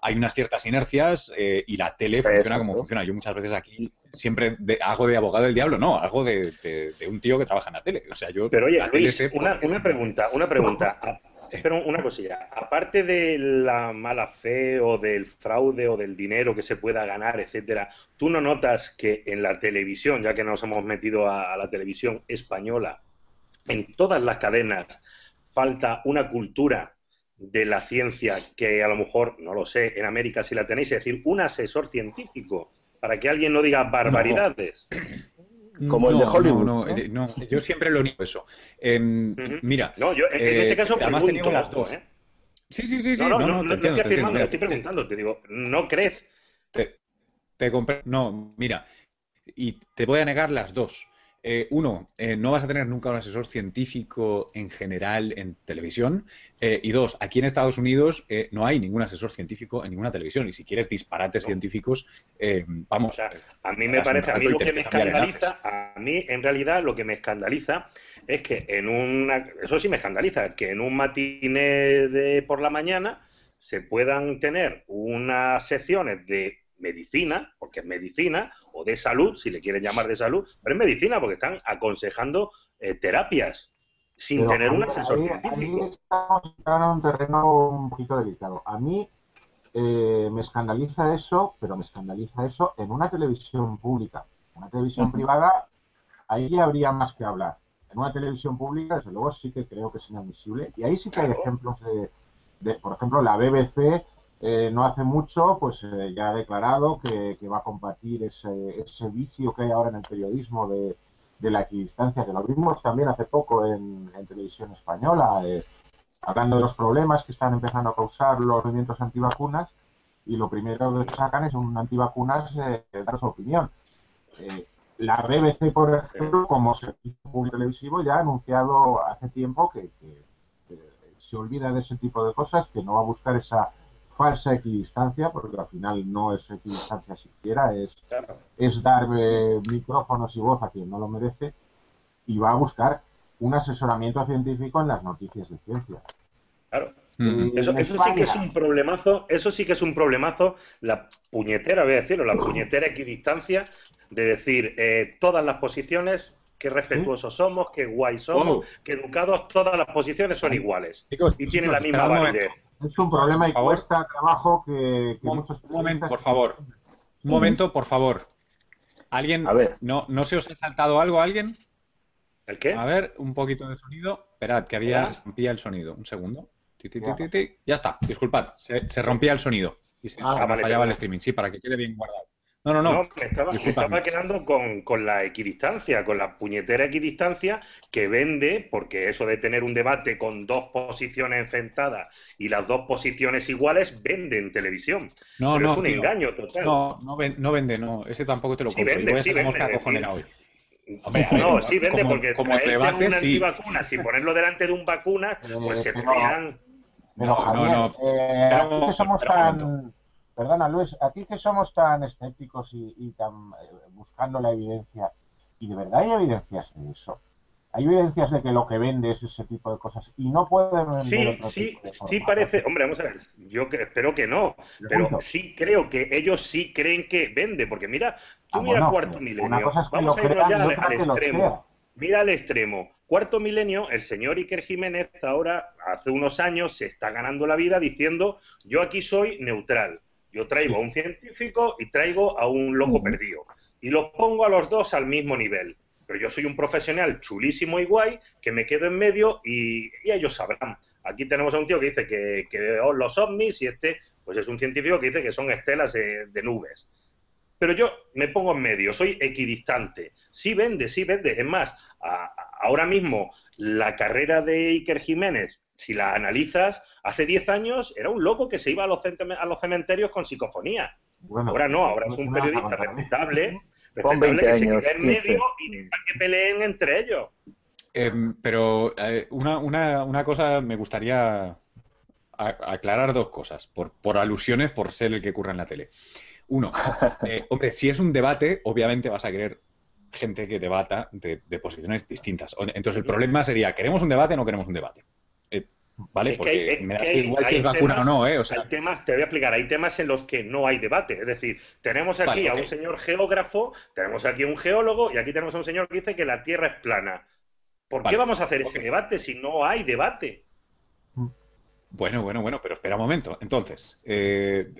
hay unas ciertas inercias eh, y la tele funciona como funciona. Yo muchas veces aquí siempre hago de abogado del diablo, no, hago de, un tío que trabaja en la tele. O sea, yo Pero oye, Luis, una, pregunta, una pregunta. (laughs) Espera una cosilla. Aparte de la mala fe o del fraude o del dinero que se pueda ganar, etcétera, ¿tú no notas que en la televisión, ya que nos hemos metido a la televisión española, en todas las cadenas falta una cultura de la ciencia que a lo mejor, no lo sé, en América si la tenéis, es decir, un asesor científico, para que alguien no diga barbaridades. Como el de Hollywood. No, no, yo siempre lo niego eso. Em, mira. No, yo en, este caso además pregunto, las dos. ¿eh? Sí, sí, sí, sí. No, no, no, estoy afirmando, estoy preguntando. Te digo, ¿no crees? Te, te No, mira. Y te voy a negar las dos. Eh, uno, eh, no vas a tener nunca un asesor científico en general en televisión. Eh, y dos, aquí en Estados Unidos no hay ningún asesor científico en ninguna televisión. Y si quieres disparates científicos, vamos. a mí me parece, a mí lo que me escandaliza, a mí en realidad lo que me escandaliza es que en una, eso sí me escandaliza, que en un matiné de por la mañana se puedan tener unas secciones de medicina, porque es medicina, o de salud, si le quieren llamar de salud, pero es medicina porque están aconsejando eh, terapias sin tener un asesor científico. estamos en un terreno un poquito delicado. A mí eh, me escandaliza eso, pero me escandaliza eso en una televisión pública. Una televisión privada, ahí habría más que hablar. En una televisión pública, desde luego, sí que creo que es inadmisible. Y ahí sí que hay ejemplos de, de por ejemplo, la BBC eh, no hace mucho, pues eh, ya ha declarado que, va a combatir ese, ese, vicio que hay ahora en el periodismo de, la equidistancia, que lo vimos también hace poco en, televisión española, eh, hablando de los problemas que están empezando a causar los movimientos antivacunas, y lo primero que sacan es un antivacunas dar su opinión. la BBC, por ejemplo, como servicio público televisivo, ya ha anunciado hace tiempo que se olvida de ese tipo de cosas, que no va a buscar esa falsa equidistancia, porque al final no es equidistancia siquiera, es, es dar eh, micrófonos y voz a quien no lo merece, y va a buscar un asesoramiento científico en las noticias de ciencia. Claro. Mm. Eso, sí que es un problemazo, eso sí que es un problemazo, la puñetera, voy a decirlo, la puñetera equidistancia de decir eh, todas las posiciones, qué respetuosos somos, qué guay somos, qué educados, todas las posiciones son iguales y tienen la misma validez. Es un problema y cuesta trabajo que, muchos... Un momento, por favor. Un momento, por favor. ¿Alguien? A ver. ¿No, ¿No se os ha saltado algo alguien? ¿El qué? A ver, un poquito de sonido. Esperad, que había... rompía el sonido. Un segundo. ya está, disculpad. Se, rompía el sonido. Y se, ah, fallaba el streaming. Sí, para que quede bien guardado. No, no, no. me, estaba, quedando con, la equidistancia, con la puñetera equidistancia que vende, porque eso de tener un debate con dos posiciones enfrentadas y las dos posiciones iguales, vende en televisión. No, no. Es un engaño total. No, no, vende, no. Ese tampoco te lo compro. Sí vende, sí vende, hoy. no, sí vende porque como debate, una sí. antivacuna sin ponerlo delante de un vacuna, pues se pelean. No, no, no. Eh, somos tan Perdona, Luis, a ti que somos tan escépticos y, tan eh, buscando la evidencia, ¿y de verdad hay evidencias de eso? Hay evidencias de que lo que vende es ese tipo de cosas y no puede vender Sí, sí, sí parece. Hombre, vamos a ver. Yo espero que no, pero sí creo que ellos sí creen que vende, porque mira, tú ah, mira Cuarto Milenio. Una cosa es que vamos lo a irnos ya al, extremo. mira al extremo. Cuarto milenio, el señor Iker Jiménez ahora, hace unos años, se está ganando la vida diciendo, yo aquí soy neutral. Yo traigo a un científico y traigo a un loco perdido. Y los pongo a los dos al mismo nivel. Pero yo soy un profesional chulísimo y guay que me quedo en medio y, ellos sabrán. Aquí tenemos a un tío que dice que, que los ovnis y este, pues es un científico que dice que son estelas de nubes pero yo me pongo en medio, soy equidistante. Sí vende, sí vende. Es más, ahora mismo la carrera de Iker Jiménez, si la analizas, hace 10 años era un loco que se iba a los, a los cementerios con psicofonía. ahora no, ahora es un periodista respetable, respetable que se en medio y que peleen entre ellos. Em, pero eh, una, una, una cosa me gustaría aclarar dos cosas, por, por alusiones, por ser el que ocurra en la tele. Uno, eh, hombre, si es un debate, obviamente vas a querer gente que debata de, posiciones distintas. Entonces el problema sería, ¿queremos un debate o no queremos un debate? Eh, ¿Vale? Porque me da igual si es vacuna o no, ¿eh? O sea... temas, te voy a explicar, hay temas en los que no hay debate. Es decir, tenemos aquí a un señor geógrafo, tenemos aquí a un geólogo y aquí tenemos a un señor que dice que la Tierra es plana. ¿Por qué vamos a hacer ese debate si no hay debate? Bueno, bueno, bueno, pero espera un momento. Entonces, eh,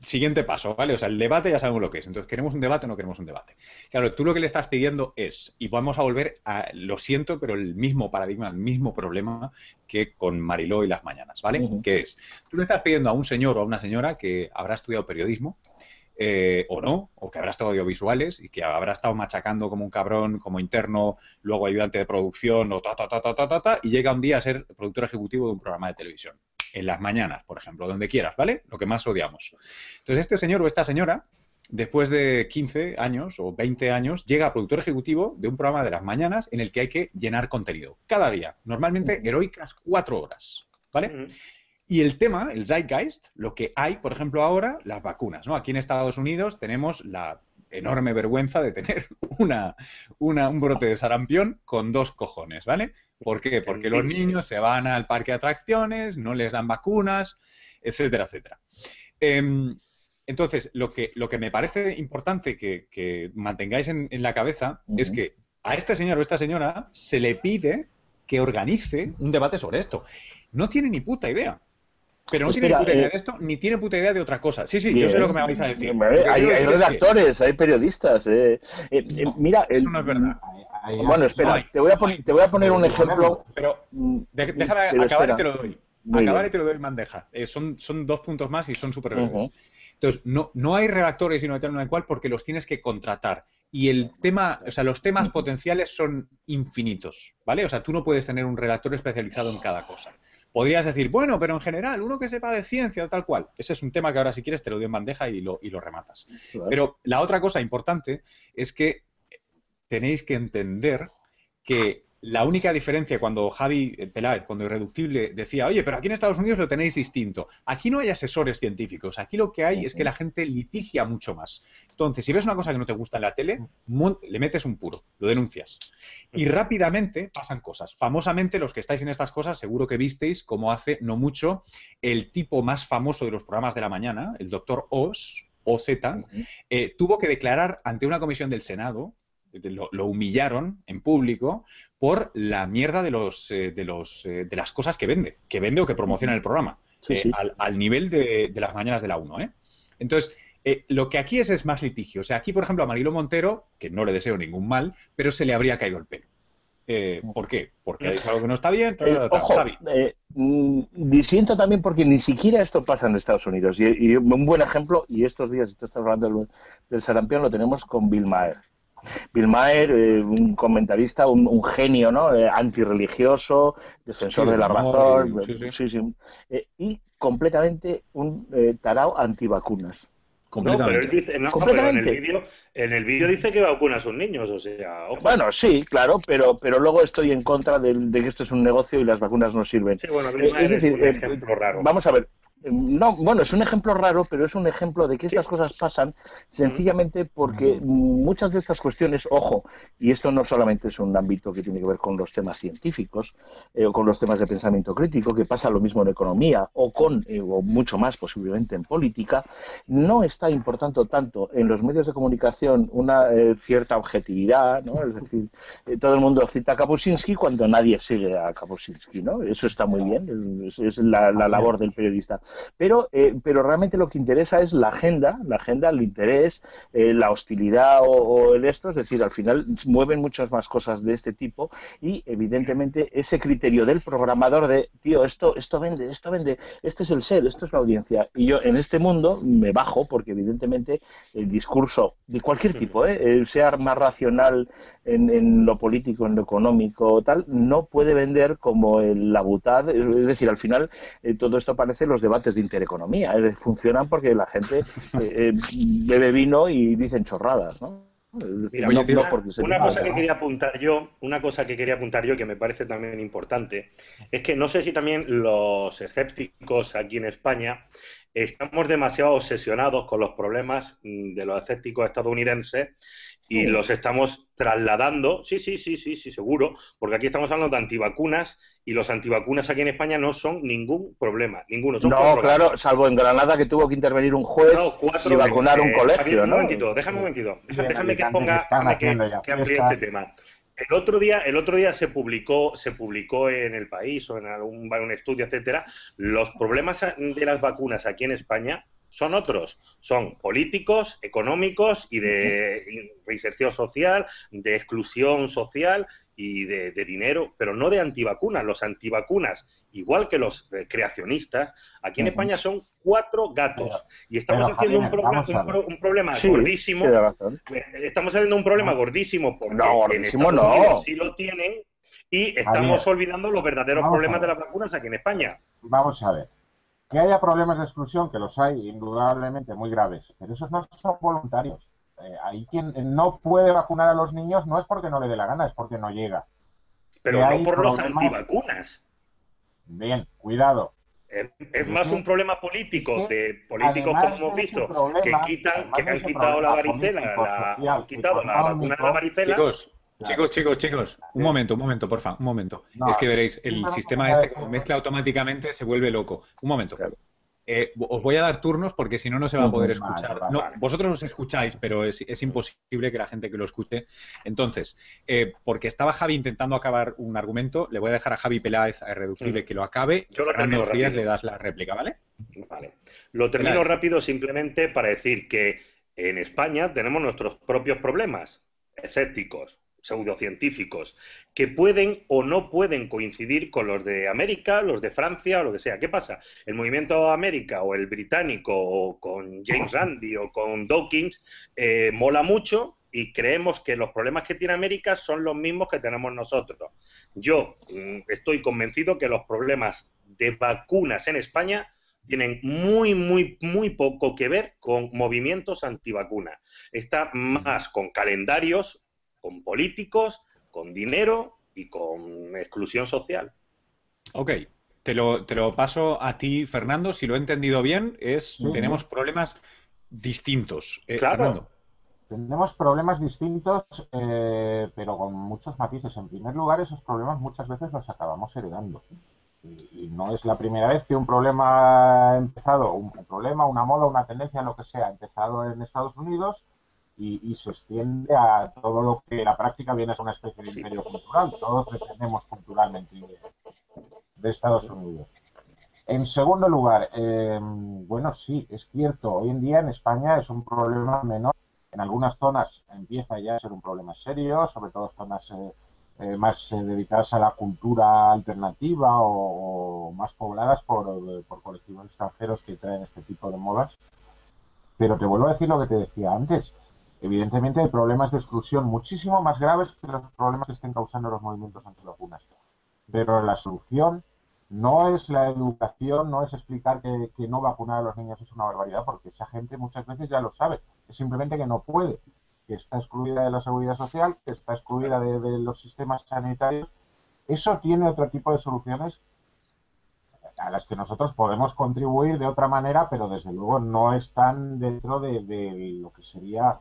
siguiente paso, ¿vale? O sea, el debate ya sabemos lo que es. Entonces, ¿queremos un debate o no queremos un debate? Claro, tú lo que le estás pidiendo es, y vamos a volver a, lo siento, pero el mismo paradigma, el mismo problema que con Mariló y las mañanas, ¿vale? Que es, tú le estás pidiendo a un señor o a una señora que habrá estudiado periodismo, eh, o no, o que habrá estado audiovisuales y que habrá estado machacando como un cabrón, como interno, luego ayudante de producción o ta, ta, ta, ta, ta, ta, y llega un día a ser productor ejecutivo de un programa de televisión. En las mañanas, por ejemplo, donde quieras, ¿vale? Lo que más odiamos. Entonces, este señor o esta señora, después de 15 años o 20 años, llega a productor ejecutivo de un programa de las mañanas en el que hay que llenar contenido. Cada día, normalmente heroicas cuatro horas, ¿vale? Y el tema, el zeitgeist, lo que hay, por ejemplo, ahora, las vacunas. ¿no? Aquí en Estados Unidos tenemos la enorme vergüenza de tener (laughs) una, un brote de sarampión con dos cojones, ¿vale? ¿Por qué? Porque los niños se van al parque de atracciones, no les dan vacunas, etcétera, etcétera. Em, entonces, lo que, lo que me parece importante que, mantengáis en, la cabeza es que a este señor o esta señora se le pide que organice un debate sobre esto. No tiene ni puta idea. Pero no tiene puta idea eh, de esto, ni tiene puta idea de otra cosa. Sí, sí, yo sé lo que me vais a decir. Hay, redactores, hay periodistas. Eh. Eh, mira, eso no es verdad. bueno, espera, te voy a poner, te voy a poner un ejemplo. Pero mm, déjame acabar y te lo doy. acabar y te lo doy en bandeja. son, son dos puntos más y son súper Entonces, no, no hay redactores sino no hay cual porque los tienes que contratar. Y el tema, o sea, los temas potenciales son infinitos, ¿vale? O sea, tú no puedes tener un redactor especializado en cada cosa podrías decir, bueno, pero en general, uno que sepa de ciencia o tal cual. Ese es un tema que ahora si quieres te lo doy en bandeja y lo, y lo rematas. Pero la otra cosa importante es que tenéis que entender que la única diferencia cuando Javi Peláez, cuando Irreductible, decía, oye, pero aquí en Estados Unidos lo tenéis distinto. Aquí no hay asesores científicos, aquí lo que hay es que la gente litigia mucho más. Entonces, si ves una cosa que no te gusta en la tele, le metes un puro, lo denuncias. Y rápidamente pasan cosas. Famosamente, los que estáis en estas cosas, seguro que visteis como hace no mucho el tipo más famoso de los programas de la mañana, el doctor Oz, OZ, eh, tuvo que declarar ante una comisión del Senado lo, humillaron en público por la mierda de los eh, de los eh, de las cosas que vende, que vende o que promociona el programa, eh, Al, nivel de, las mañanas de la 1, ¿eh? Entonces, lo que aquí es es más litigio. O sea, aquí, por ejemplo, a Marilo Montero, que no le deseo ningún mal, pero se le habría caído el pelo. ¿Por qué? Porque ha dicho algo que no está bien. ojo, mm, disiento también porque ni siquiera esto pasa en Estados Unidos. Y, un buen ejemplo, y estos días, tú estás hablando del, del sarampión, lo tenemos con Bill Maher. Bill Maher, eh, un comentarista, un, genio, ¿no? Eh, antirreligioso, defensor de la razón, eh, y completamente un tarao antivacunas. Completamente. pero, él dice, Completamente. en el vídeo dice que vacuna a sus niños, o sea... Bueno, sí, claro, pero, pero luego estoy en contra de, que esto es un negocio y las vacunas no sirven. Sí, bueno, es, decir, un ejemplo raro. Vamos a ver, no, bueno, es un ejemplo raro, pero es un ejemplo de que estas cosas pasan sencillamente porque muchas de estas cuestiones, ojo, y esto no solamente es un ámbito que tiene que ver con los temas científicos eh, o con los temas de pensamiento crítico, que pasa lo mismo en economía o con, eh, o mucho más posiblemente en política, no está importando tanto en los medios de comunicación una eh, cierta objetividad, ¿no? Es decir, todo el mundo cita a Kapuscinski cuando nadie sigue a Kapuscinski, ¿no? Eso está muy bien, es, la labor del periodista pero, eh, pero realmente lo que interesa es la agenda, la agenda, el interés, eh, la hostilidad o, el esto, es decir, al final mueven muchas más cosas de este tipo y evidentemente ese criterio del programador de, tío, esto, esto vende, esto vende, este es el ser, esto es la audiencia. Y yo en este mundo me bajo porque evidentemente el discurso de cualquier tipo, ¿eh? sea más racional en, en, lo político, en lo económico, tal, no puede vender como el, la butad, es decir, al final todo esto parece los debates de intereconomía. funcionan porque la gente eh, eh, bebe vino y dicen chorradas, ¿no? una, cosa que quería apuntar yo, una cosa que quería apuntar yo que me parece también importante, es que no sé si también los escépticos aquí en España estamos demasiado obsesionados con los problemas mm, de los escépticos estadounidenses y los estamos trasladando, sí, sí, sí, sí, sí, seguro, porque aquí estamos hablando de antivacunas y los antivacunas aquí en España no son ningún problema, ninguno. no, claro, salvo en Granada que tuvo que intervenir un juez y vacunar un eh, colegio, ¿no? Un momentito, déjame un momentito, déjame, que ponga, déjame que, amplíe este tema. El otro día, el otro día se publicó, se publicó en el país o en algún un estudio, etcétera, los problemas de las vacunas aquí en España son otros, son políticos, económicos y de reinserción social, de exclusión social y de, dinero, pero no de antivacunas. Los antivacunas, igual que los creacionistas, aquí en España son cuatro gatos y estamos haciendo un, problema gordísimo. Eh, estamos haciendo un problema gordísimo porque no, gordísimo no. sí lo tienen y estamos olvidando los verdaderos problemas de las vacunas aquí en España. Vamos a ver. Que haya problemas de exclusión, que los hay, indudablemente muy graves, pero esos no son voluntarios. Eh, ahí quien no puede vacunar a los niños no es porque no le dé la gana, es porque no llega. Pero no por los antivacunas. Bien, cuidado. Es, más un problema político, de políticos como hemos visto, que quitan, que han quitado la varicela, la, han quitado la vacuna de la varicela. Chicos, chicos, chicos, un momento, un momento, porfa, un momento. es que veréis, el sistema este, como mezcla automáticamente, se vuelve loco. Un momento. Eh, os voy a dar turnos porque si no, no se va a poder escuchar. no, vosotros os escucháis, pero es, imposible que la gente que lo escuche. Entonces, eh, porque estaba Javi intentando acabar un argumento, le voy a dejar a Javi Peláez a Irreductible que lo acabe. Yo lo termino le das la réplica, ¿vale? Vale. Lo termino rápido simplemente para decir que en España tenemos nuestros propios problemas escépticos, pseudocientíficos que pueden o no pueden coincidir con los de América, los de Francia o lo que sea. ¿Qué pasa? El movimiento América o el británico o con James Randi o con Dawkins eh, mola mucho y creemos que los problemas que tiene América son los mismos que tenemos nosotros. Yo mm, estoy convencido que los problemas de vacunas en España tienen muy, muy, muy poco que ver con movimientos antivacunas. Está más con calendarios con políticos, con dinero y con exclusión social. Ok, te lo, te lo paso a ti, Fernando. Si lo he entendido bien, es tenemos problemas distintos. Eh, claro. Tenemos problemas distintos, eh, pero con muchos matices. En primer lugar, esos problemas muchas veces los acabamos heredando. Y, no es la primera vez que un problema ha empezado, un problema, una moda, una tendencia, lo que sea, ha empezado en Estados Unidos y, se extiende a todo lo que la práctica viene a ser una especie de imperio cultural. Todos dependemos culturalmente de, Estados Unidos. En segundo lugar, em, bueno, sí, es cierto, hoy en día en España es un problema menor. En algunas zonas empieza ya a ser un problema serio, sobre todo zonas eh, eh, más eh, dedicadas a la cultura alternativa o, más pobladas por, por colectivos extranjeros que traen este tipo de modas. Pero te vuelvo a decir lo que te decía antes Evidentemente hay problemas de exclusión muchísimo más graves que los problemas que estén causando los movimientos antivacunas. Pero la solución no es la educación, no es explicar que, no vacunar a los niños es una barbaridad, porque esa gente muchas veces ya lo sabe. Es simplemente que no puede, que está excluida de la seguridad social, que está excluida de, los sistemas sanitarios. Eso tiene otro tipo de soluciones a las que nosotros podemos contribuir de otra manera, pero desde luego no están dentro de, lo que sería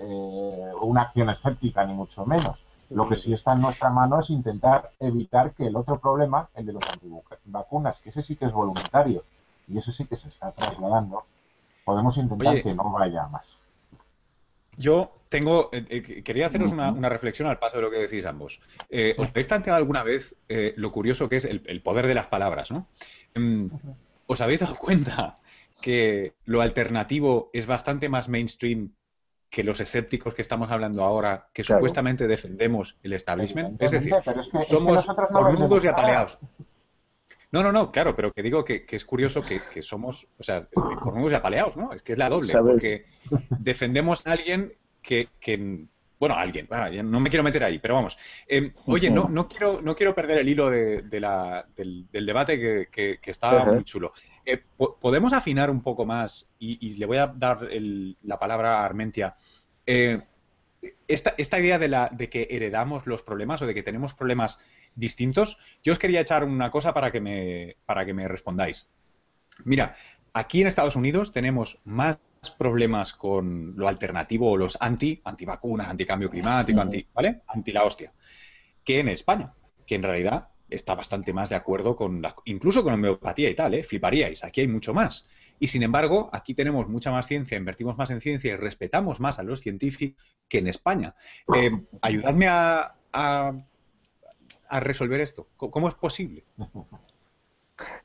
eh, una acción escéptica, ni mucho menos. Lo que sí está en nuestra mano es intentar evitar que el otro problema, el de los antivacunas, que ese sí que es voluntario y eso sí que se está trasladando, podemos intentar que no vaya más. Yo tengo, eh, eh, quería haceros una, reflexión al paso de lo que decís ambos. Eh, ¿Os habéis planteado alguna vez lo curioso que es el, poder de las palabras, no? Em, ¿Os habéis dado cuenta que lo alternativo es bastante más mainstream que los escépticos que estamos hablando ahora, que supuestamente defendemos el establishment? Es decir, somos cornudos y apaleados. No, no, no, claro, pero que digo que, es curioso que, somos, o sea, cornudos y apaleados, ¿no? Es que es la doble, porque defendemos a alguien que, bueno, alguien, no me quiero meter ahí, pero vamos. Em, oye, no, no, quiero, no quiero perder el hilo de, la, del, debate que, está muy chulo. Eh, ¿Podemos afinar un poco más? Y, le voy a dar la palabra a Armentia. Eh, esta, esta, idea de, la, de que heredamos los problemas o de que tenemos problemas distintos. Yo os quería echar una cosa para que me, para que me respondáis. Mira, aquí en Estados Unidos tenemos más problemas con lo alternativo o los anti, antivacunas, anticambio climático, anti, ¿vale? Anti la hostia, que en España, que en realidad está bastante más de acuerdo con la, incluso con homeopatía y tal, ¿eh? Fliparíais, aquí hay mucho más. Y sin embargo, aquí tenemos mucha más ciencia, invertimos más en ciencia y respetamos más a los científicos que en España. Eh, ayudadme a, a resolver esto? ¿Cómo es posible?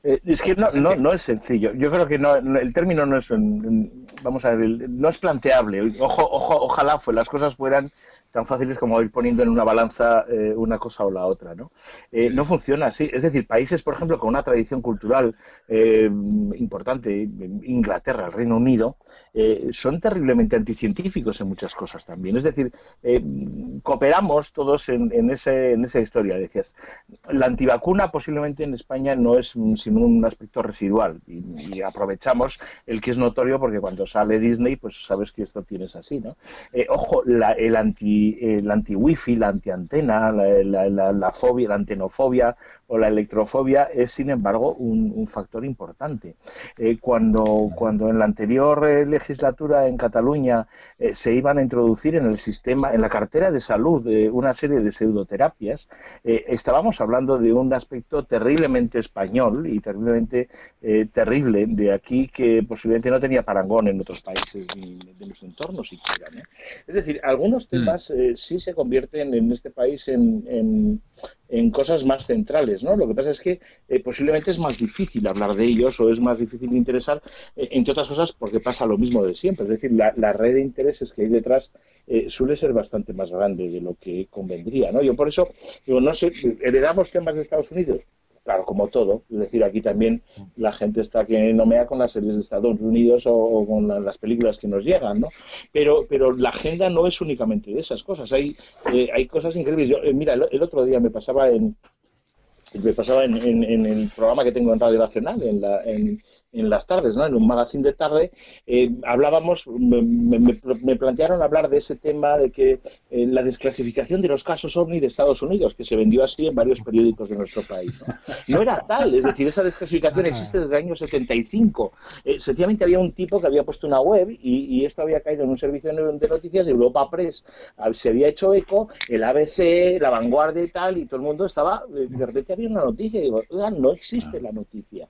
Eh, es que no, no, no, es sencillo. Yo creo que no, el término no es, vamos a ver, no es planteable. Ojo, ojo, ojalá fue, las cosas fueran tan fáciles como ir poniendo en una balanza eh, una cosa o la otra, ¿no? Eh, no funciona así. Es decir, países, por ejemplo, con una tradición cultural eh, importante, Inglaterra, el Reino Unido, son terriblemente anticientíficos en muchas cosas también. Es decir, cooperamos todos en, ese, en esa historia. Decías, la antivacuna posiblemente en España no es sino un aspecto residual y, aprovechamos el que es notorio porque cuando sale Disney, pues sabes que esto tienes así, ¿no? ojo, la, el anti la anti-wifi, la anti-antena, la, fobia, la antenofobia o la electrofobia es, sin embargo, un, factor importante. Eh, cuando, cuando en la anterior eh, legislatura en Cataluña eh, se iban a introducir en el sistema, en la cartera de salud, una serie de pseudoterapias, estábamos hablando de un aspecto terriblemente español y terriblemente terrible de aquí que posiblemente no tenía parangón en otros países de nuestro entorno siquiera. Es decir, algunos mm. temas sí se convierten en este país en en cosas más centrales, ¿no? Lo que pasa es que eh, posiblemente es más difícil hablar de ellos o es más difícil interesar, eh, entre otras cosas, porque pasa lo mismo de siempre. Es decir, la, red de intereses que hay detrás eh, suele ser bastante más grande de lo que convendría, ¿no? Yo por eso digo, no sé, heredamos temas de Estados Unidos, claro, como todo. Es decir, aquí también la gente está que no mea con las series de Estados Unidos o, con las películas que nos llegan, ¿no? Pero, pero la agenda no es únicamente de esas cosas. Hay, eh, hay cosas increíbles. Yo, eh, mira, el, otro día me pasaba en, me pasaba en, en, el programa que tengo en Radio Nacional, en, la, en, en las tardes, ¿no? en un magazine de tarde, eh, hablábamos, me, plantearon hablar de ese tema de que eh, la desclasificación de los casos OVNI de Estados Unidos, que se vendió así en varios periódicos de nuestro país. No, era tal, es decir, esa desclasificación existe desde el año 75. Eh, sencillamente había un tipo que había puesto una web y, esto había caído en un servicio de noticias, Europa Press se había hecho eco, el ABC, la vanguardia y tal, y todo el mundo estaba, de repente había una noticia y digo, no existe la noticia.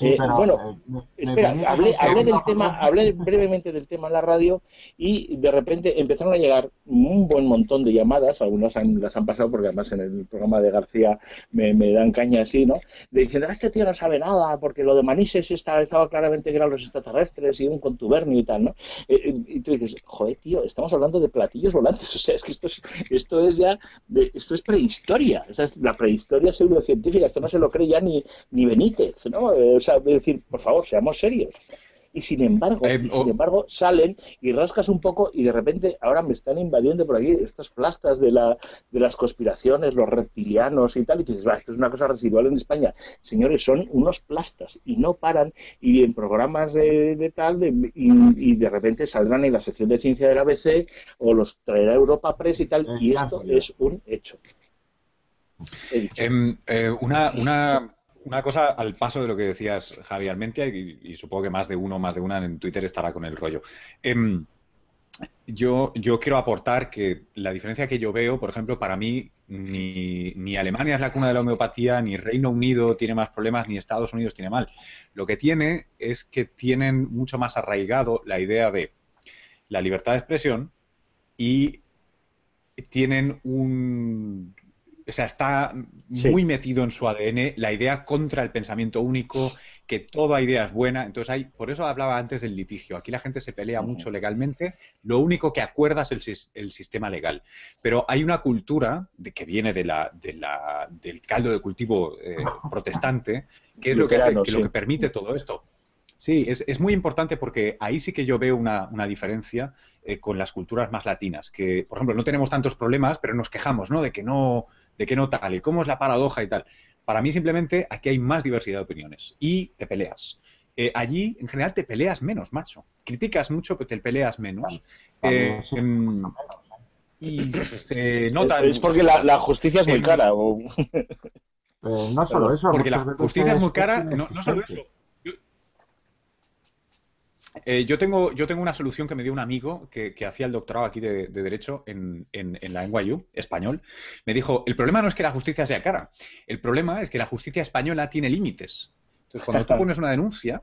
Eh, bueno, eh, espera, hablé, del tema, hablé brevemente del tema en la radio y de repente empezaron a llegar un buen montón de llamadas, algunas las han pasado porque además en el programa de García me, dan caña así, ¿no? De diciendo, ah, este tío no sabe nada porque lo de Manises estaba, estaba claramente que eran los extraterrestres y un contubernio y tal, ¿no? Eh, y tú dices, joder, tío, estamos hablando de platillos volantes, (laughs) o sea, es que esto es, esto es ya, de, esto es prehistoria, o sea, es la prehistoria pseudocientífica, esto no se lo cree ya ni, ni Benítez, ¿no? Eh, o sea, decir, por favor, seamos serios. Y sin embargo, eh, sin embargo, salen y rascas un poco y de repente ahora me están invadiendo por aquí estas plastas de, la, de las conspiraciones, los reptilianos y tal, y dices, va, esto es una cosa residual en España. Señores, son unos plastas y no paran y en programas de, tal y, de repente saldrán en la sección de ciencia del ABC o los traerá Europa Press y tal, y esto es un hecho. Em, eh, una, una una cosa al paso de lo que decías, Javier Armentia, y, supongo que más de uno, más de una en Twitter estará con el rollo. Em, yo, yo quiero aportar que la diferencia que yo veo, por ejemplo, para mí, ni, ni, Alemania es la cuna de la homeopatía, ni Reino Unido tiene más problemas, ni Estados Unidos tiene mal. Lo que tiene es que tienen mucho más arraigado la idea de la libertad de expresión y tienen un, o sea, está muy metido en su ADN la idea contra el pensamiento único, que toda idea es buena. Entonces, hay, por eso hablaba antes del litigio. Aquí la gente se pelea mucho legalmente. Lo único que acuerda es el, sistema legal. Pero hay una cultura de, que viene de la, del caldo de cultivo eh, (laughs) protestante, que es lo que, lo que permite todo esto. Sí, es, muy importante porque ahí sí que yo veo una, diferencia eh, con las culturas más latinas, que, por ejemplo, no tenemos tantos problemas, pero nos quejamos, ¿no? De que no, de que no tal, y cómo es la paradoja y tal. Para mí, simplemente, aquí hay más diversidad de opiniones y te peleas. Eh, allí, en general, te peleas menos, macho. Criticas mucho, pero te peleas menos. Eh, em, y se nota... Es porque la, justicia es muy cara. no solo eso. Porque la justicia es muy cara, no, no solo eso eh, yo, tengo, yo tengo una solución que me dio un amigo que, hacía el doctorado aquí de, Derecho en, la NYU, español. Me dijo, el problema no es que la justicia sea cara, el problema es que la justicia española tiene límites. Entonces, cuando tú (laughs) pones una denuncia,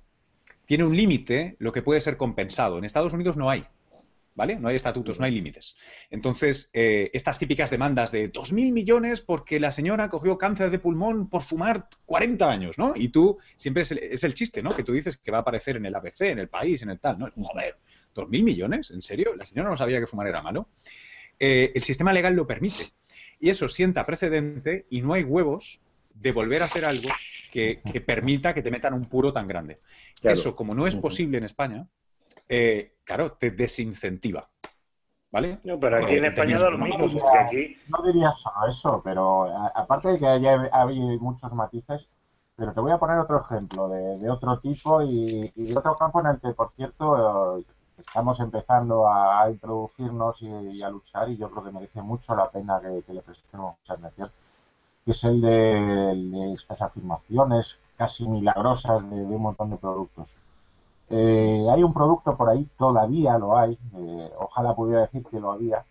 tiene un límite lo que puede ser compensado. En Estados Unidos no hay. ¿Vale? No hay estatutos, no hay límites. Entonces, eh, estas típicas demandas de 2.000 millones porque la señora cogió cáncer de pulmón por fumar 40 años, ¿no? Y tú, siempre es el, chiste, ¿no? Que tú dices que va a aparecer en el ABC, en el país, en el tal, ¿no? Joder, ¿2.000 millones? ¿En serio? ¿La señora no sabía que fumar era malo? Eh, el sistema legal lo permite. Y eso sienta precedente y no hay huevos de volver a hacer algo que, permita que te metan un puro tan grande. Eso, como no es posible en España, eh, claro, te desincentiva. ¿Vale? No, pero aquí en España lo mismo. No diría solo eso, pero aparte de que haya habido muchos matices, pero te voy a poner otro ejemplo de, otro tipo y, de otro campo en el que, por cierto, estamos empezando a, introducirnos y, a luchar y yo creo que merece mucho la pena que, le prestemos atención, que es el de, estas afirmaciones casi milagrosas de un montón de productos. Eh, hay un producto por ahí, todavía lo hay, eh, ojalá pudiera decir que lo había,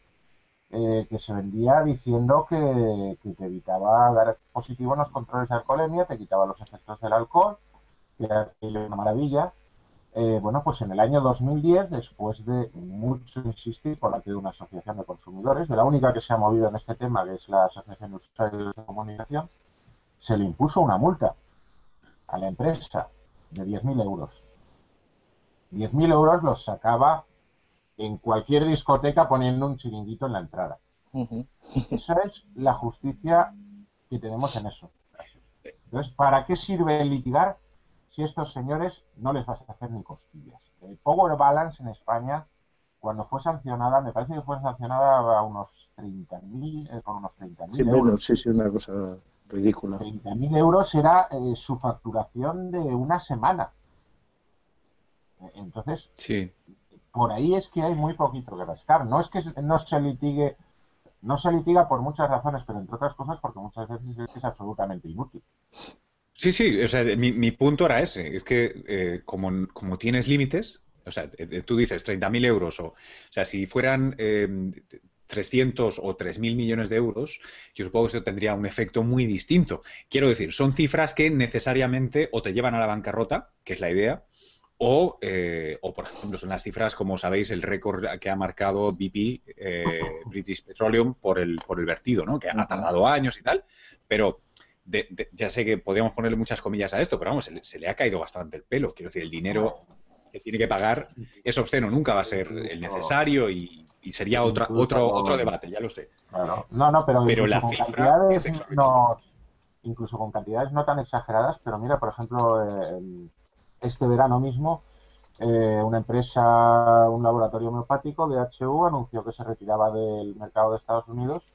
eh, que se vendía diciendo que, te evitaba dar positivo en los controles de alcoholemia, te quitaba los efectos del alcohol, que era una maravilla. bueno, pues en el año 2010, después de mucho insistir por parte de una asociación de consumidores, de la única que se ha movido en este tema, que es la Asociación de Usuarios de Comunicación, se le impuso una multa a la empresa de 10.000 euros 10.000 euros los sacaba en cualquier discoteca poniendo un chiringuito en la entrada. Esa es la justicia que tenemos en eso. Entonces, ¿para qué sirve litigar si estos señores no les vas a hacer ni costillas? El Power Balance en España, cuando fue sancionada, me parece que fue sancionada a unos 30.000, eh, con unos 30.000 sí, euros. sí, sí, una cosa ridícula. 30.000 euros era eh, su facturación de una semana. Entonces, sí. por ahí es que hay muy poquito que rascar. No es que no se litigue, no se litiga por muchas razones, pero entre otras cosas porque muchas veces es, absolutamente inútil. Sí, sí, o sea, mi, punto era ese, es que eh, como, como tienes límites, o sea, eh, tú dices 30.000 euros, o, o sea, si fueran 300 eh, o 3.000 millones de euros, yo supongo que eso tendría un efecto muy distinto. Quiero decir, son cifras que necesariamente o te llevan a la bancarrota, que es la idea, o, eh, o, por ejemplo, son las cifras, como sabéis, el récord que ha marcado BP, eh, British Petroleum, por el, por el vertido, ¿no? Que ha tardado años y tal, pero ya sé que podríamos ponerle muchas comillas a esto, pero vamos, se, le ha caído bastante el pelo. Quiero decir, el dinero que tiene que pagar es obsceno, nunca va a ser el necesario y, sería otra, otro, otro debate, ya lo sé. No, no, pero, pero la cifra no, incluso con cantidades no tan exageradas, pero mira, por ejemplo, eh, este verano mismo, eh, una empresa, un laboratorio homeopático, DHU, anunció que se retiraba del mercado de Estados Unidos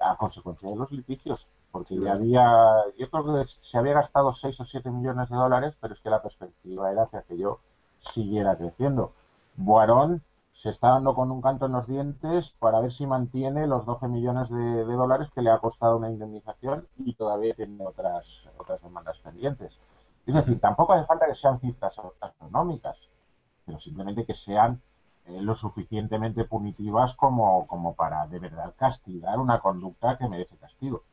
a consecuencia de los litigios, porque ya había, yo creo que se había gastado 6 o 7 millones de dólares, pero es que la perspectiva era que aquello siguiera creciendo. Boarón se está dando con un canto en los dientes para ver si mantiene los 12 millones de, dólares que le ha costado una indemnización y todavía tiene otras, otras demandas pendientes. Es decir, tampoco hace falta que sean cifras astronómicas, pero simplemente que sean eh, lo suficientemente punitivas como, como para de verdad castigar una conducta que merece castigo.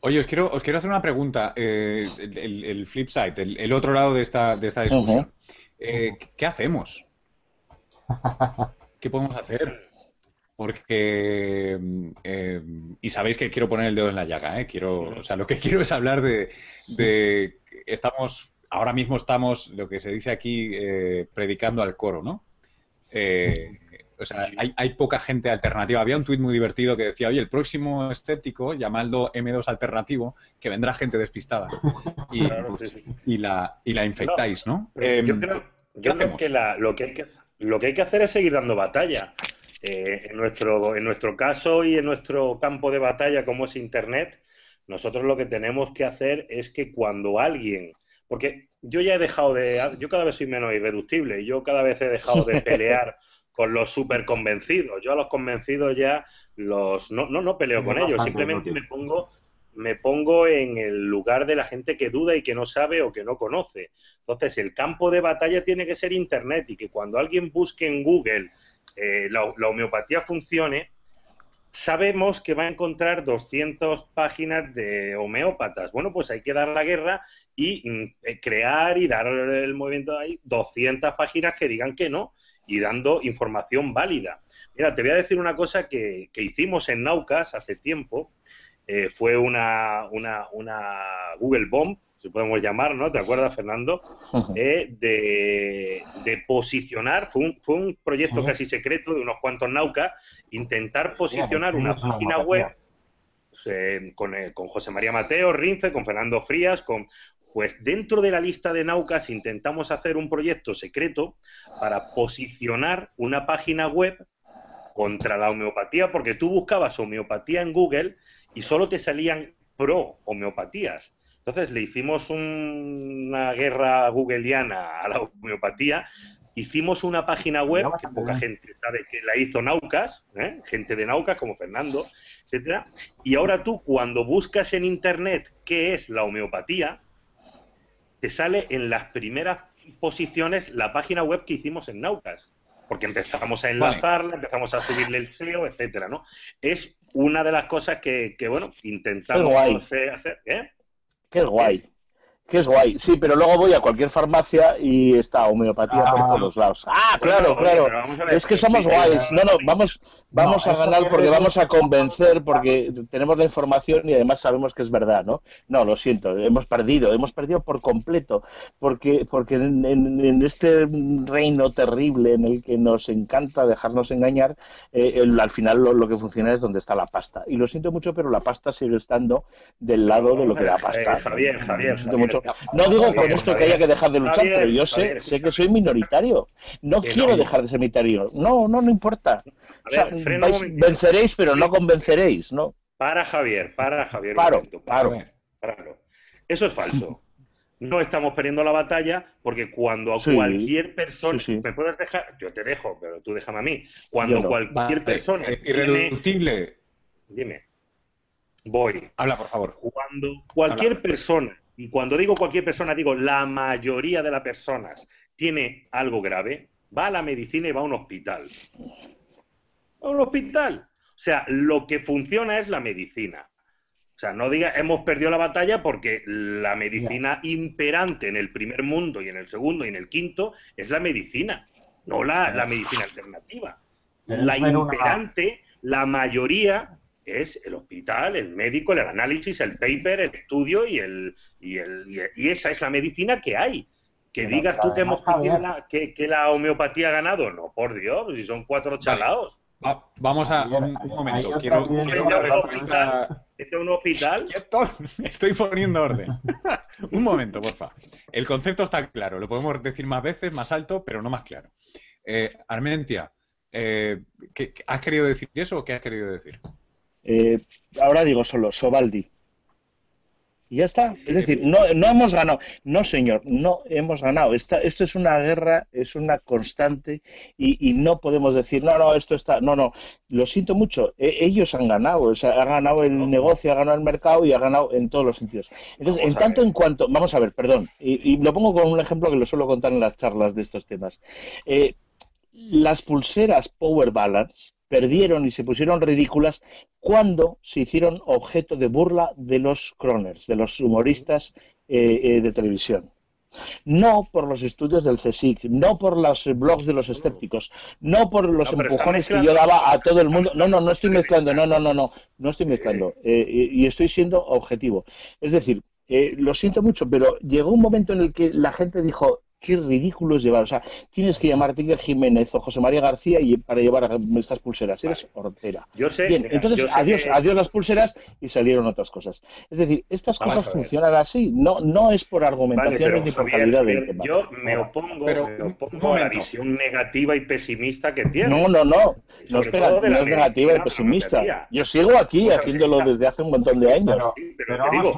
Oye, os quiero, os quiero hacer una pregunta, eh, el, flip side, el, otro lado de esta, de esta discusión. Eh, ¿Qué hacemos? ¿Qué podemos hacer? Porque, y sabéis que quiero poner el dedo en la llaga, ¿eh? Quiero, o sea, lo que (laughs) quiero es hablar de, de estamos ahora mismo estamos, lo que se dice aquí, eh, predicando al coro, ¿no? Eh, o sea, hay, poca gente alternativa. Había un tuit muy divertido que decía, oye, el próximo escéptico, llamadlo M2 alternativo, que vendrá gente despistada. (laughs) Y, la, y la infectáis, ¿no? yo em, creo, que lo, que hay que lo que hay que hacer es seguir dando batalla. Eh, en, nuestro, en nuestro caso y en nuestro campo de batalla como es Internet, nosotros lo que tenemos que hacer es que cuando alguien porque yo ya he dejado de. Yo cada vez soy menos irreductible. Yo cada vez he dejado de (laughs) pelear con los súper convencidos. Yo a los convencidos ya los. No, no, no peleo con ellos. Simplemente me pongo me pongo en el lugar de la gente que duda y que no sabe o que no conoce. Entonces, el campo de batalla tiene que ser Internet y que cuando alguien busque en Google eh, la, homeopatía funcione, sabemos que va a encontrar 200 páginas de homeópatas. Bueno, pues hay que dar la guerra y mm, eh, crear y dar el movimiento ahí 200 páginas que digan que no y dando información válida. Mira, te voy a decir una cosa que, hicimos en Naucas hace tiempo. Eh, fue una, una, una Google Bomb si podemos llamar, ¿no? ¿Te acuerdas, Fernando? Eh, de, posicionar, fue un, fue un proyecto casi secreto de unos cuantos naucas, intentar posicionar una página web eh, con, eh, con, José María Mateo, Rinfe, con Fernando Frías, con... Pues dentro de la lista de Naucas intentamos hacer un proyecto secreto para posicionar una página web contra la homeopatía, porque tú buscabas homeopatía en Google y solo te salían pro homeopatías. Entonces le hicimos una guerra googleiana a la homeopatía, hicimos una página web que poca gente sabe que la hizo Naucas, ¿eh? gente de Naucas como Fernando, etcétera. Y ahora tú cuando buscas en internet qué es la homeopatía, te sale en las primeras posiciones la página web que hicimos en Naucas porque empezamos a enlazarla, empezamos a subirle el SEO, etcétera, ¿no? Es una de las cosas que, bueno, intentamos hacer. ¿eh? Qué guay. Que es guay, sí, pero luego voy a cualquier farmacia y está homeopatía por ah. todos lados. Ah, claro, claro. es que somos guays. No, no, vamos, vamos a ganar porque vamos a convencer, porque tenemos la información y además sabemos que es verdad, ¿no? No, lo siento, hemos perdido, hemos perdido por completo, porque, porque en, este reino terrible en el que nos encanta dejarnos engañar, eh, al final lo, que funciona es donde está la pasta. Y lo siento mucho, pero la pasta sigue estando del lado de lo que da pasta. Javier, Javier, no digo con esto que haya que dejar de luchar, pero yo sé, sé que soy minoritario. No quiero dejar de ser minoritario. No, no, no importa. venceréis, pero no convenceréis, ¿no? Para Javier, para Javier. Paro, paro. Eso es falso. No estamos perdiendo la batalla porque cuando a cualquier persona. ¿Me puedes dejar? Yo te dejo, pero tú déjame a mí. Cuando cualquier persona. irreductible. Dime. Voy. Habla, por favor. Cuando cualquier persona cuando digo cualquier persona, digo la mayoría de las personas tiene algo grave, va a la medicina y va a un hospital. Va a un hospital. O sea, lo que funciona es la medicina. O sea, no diga hemos perdido la batalla porque la medicina imperante en el primer mundo y en el segundo y en el quinto es la medicina, no la, la medicina alternativa. La imperante, la mayoría es el hospital, el médico, el análisis, el paper, el estudio y, el, y, el, y esa es la medicina que hay. Que digas tú que, hemos, que, que, la homeopatía ha ganado, no, por Dios, si son cuatro chalaos. vamos a un, momento. Quiero, ¿Este es un hospital? Estoy poniendo orden. (laughs) un momento, porfa. El concepto está claro. Lo podemos decir más veces, más alto, pero no más claro. Eh, Armentia, eh, ¿has querido decir eso o qué has querido decir? Eh, ahora digo solo, Sobaldi. Y ya está. Es decir, no, no hemos ganado. No, señor, no hemos ganado. esto es una guerra, es una constante y, no podemos decir, no, no, esto está. No, no, lo siento mucho. E, ellos han ganado. O sea, ha ganado el negocio, ha ganado el mercado y ha ganado en todos los sentidos. Entonces, en tanto en cuanto. Vamos a ver, perdón. Y, lo pongo con un ejemplo que lo suelo contar en las charlas de estos temas. Eh, las pulseras Power Balance perdieron y se pusieron ridículas cuando se hicieron objeto de burla de los croners, de los humoristas eh, eh, de televisión. No por los estudios del CSIC, no por los blogs de los escépticos, no por los empujones que yo daba a todo el mundo. No, no, no estoy mezclando, no, no, no, no, no estoy mezclando. Eh, y estoy siendo objetivo. Es decir, lo siento mucho, pero llegó un momento en el que la gente dijo, qué ridículo es llevar. O sea, tienes que llamar a Tigre Jiménez o José María García y para llevar estas pulseras. Eres hortera. Yo sé. Bien, entonces adiós, adiós las pulseras y salieron otras cosas. Es decir, estas cosas funcionan así. No, no es por argumentaciones ni por calidad del tema. Yo me opongo, pero, me opongo a la visión negativa y pesimista que tiene. No, no, no. No es, negativa y pesimista. Yo sigo aquí haciéndolo desde hace un montón de años. Pero, te digo,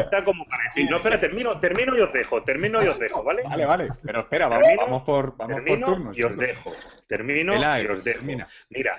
está como para decir, no, espera, termino, termino y os dejo, termino y os dejo, ¿vale? Vale, vale vale, pero espera, vamos, por, vamos por turnos. Y os dejo. Termino y os dejo. Mira,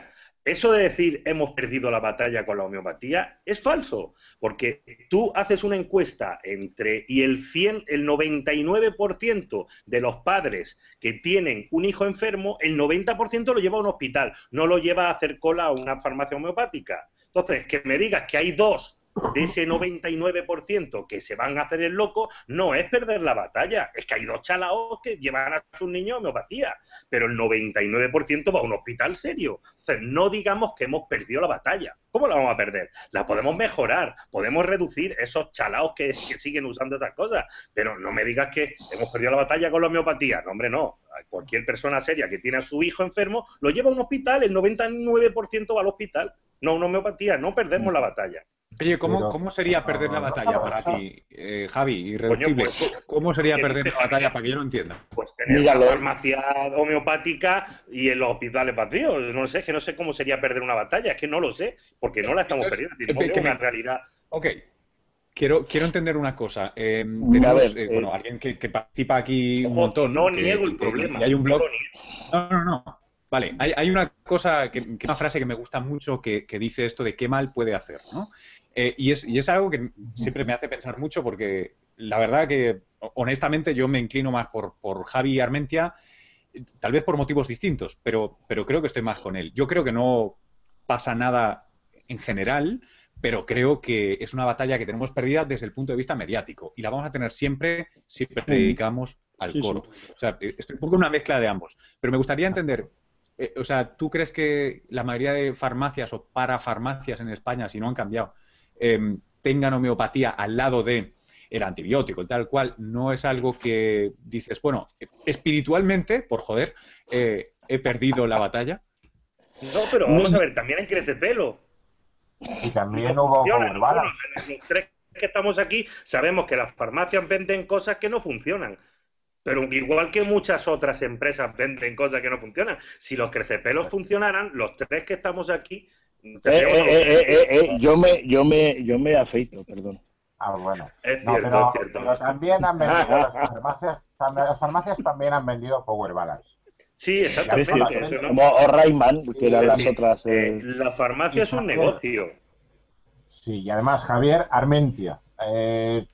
eso de decir hemos perdido la batalla con la homeopatía es falso, porque tú haces una encuesta entre y el 100, el 99% de los padres que tienen un hijo enfermo, el 90% lo lleva a un hospital, no lo lleva a hacer cola a una farmacia homeopática. Entonces, que me digas que hay dos de ese 99% que se van a hacer el loco, no es perder la batalla. Es que hay dos chalaos que llevan a sus niños a homeopatía, pero el 99% va a un hospital serio. Entonces, no digamos que hemos perdido la batalla. ¿Cómo la vamos a perder? La podemos mejorar, podemos reducir esos chalaos que, siguen usando esas cosas, pero no me digas que hemos perdido la batalla con la homeopatía. No, hombre, no. Cualquier persona seria que tiene a su hijo enfermo lo lleva a un hospital, el 99% va al hospital. No una homeopatía, no perdemos la batalla. Oye, ¿cómo, ¿cómo sería perder la batalla para ti, eh, Javi, irreductible? Pues, ¿Cómo sería perder la batalla para que yo lo entienda? Pues tener la farmacia homeopática y en los hospitales vacíos. No sé, que no sé cómo sería perder una batalla, es que no lo sé, porque no la estamos perdiendo, es una realidad. Ok, Quiero, quiero entender una cosa. Eh, tenemos, eh, bueno, alguien que, participa aquí un montón. No niego el problema. Y hay un blog. No, no, no. Vale, hay, hay una cosa, que, una frase que me gusta mucho que, que, dice esto de qué mal puede hacer, ¿no? Eh, y, es, y es algo que siempre me hace pensar mucho porque la verdad que, honestamente, yo me inclino más por, por Javi Armentia, tal vez por motivos distintos, pero, pero creo que estoy más con él. Yo creo que no pasa nada en general, pero creo que es una batalla que tenemos perdida desde el punto de vista mediático y la vamos a tener siempre si dedicamos al coro. O sea, es un poco una mezcla de ambos. Pero me gustaría entender, eh, o sea, ¿tú crees que la mayoría de farmacias o parafarmacias en España, si no han cambiado, Em, tengan homeopatía al lado de el antibiótico, tal cual, no es algo que dices, bueno, espiritualmente, por joder, eh, he perdido la batalla. No, pero vamos a ver, también hay crece pelo. Y también hubo Los tres que estamos aquí sabemos que las farmacias venden cosas que no funcionan. Pero igual que muchas otras empresas venden cosas que no funcionan, si los crecepelos funcionaran, los tres que estamos aquí yo me yo me yo me afeito, perdón. Ah, bueno. pero, también han vendido (laughs) las farmacias, las farmacias también han vendido Power Balance. Sí, exactamente. Como o Rayman, que eran las otras. la farmacia es un negocio. Sí, y además, Javier Armentia,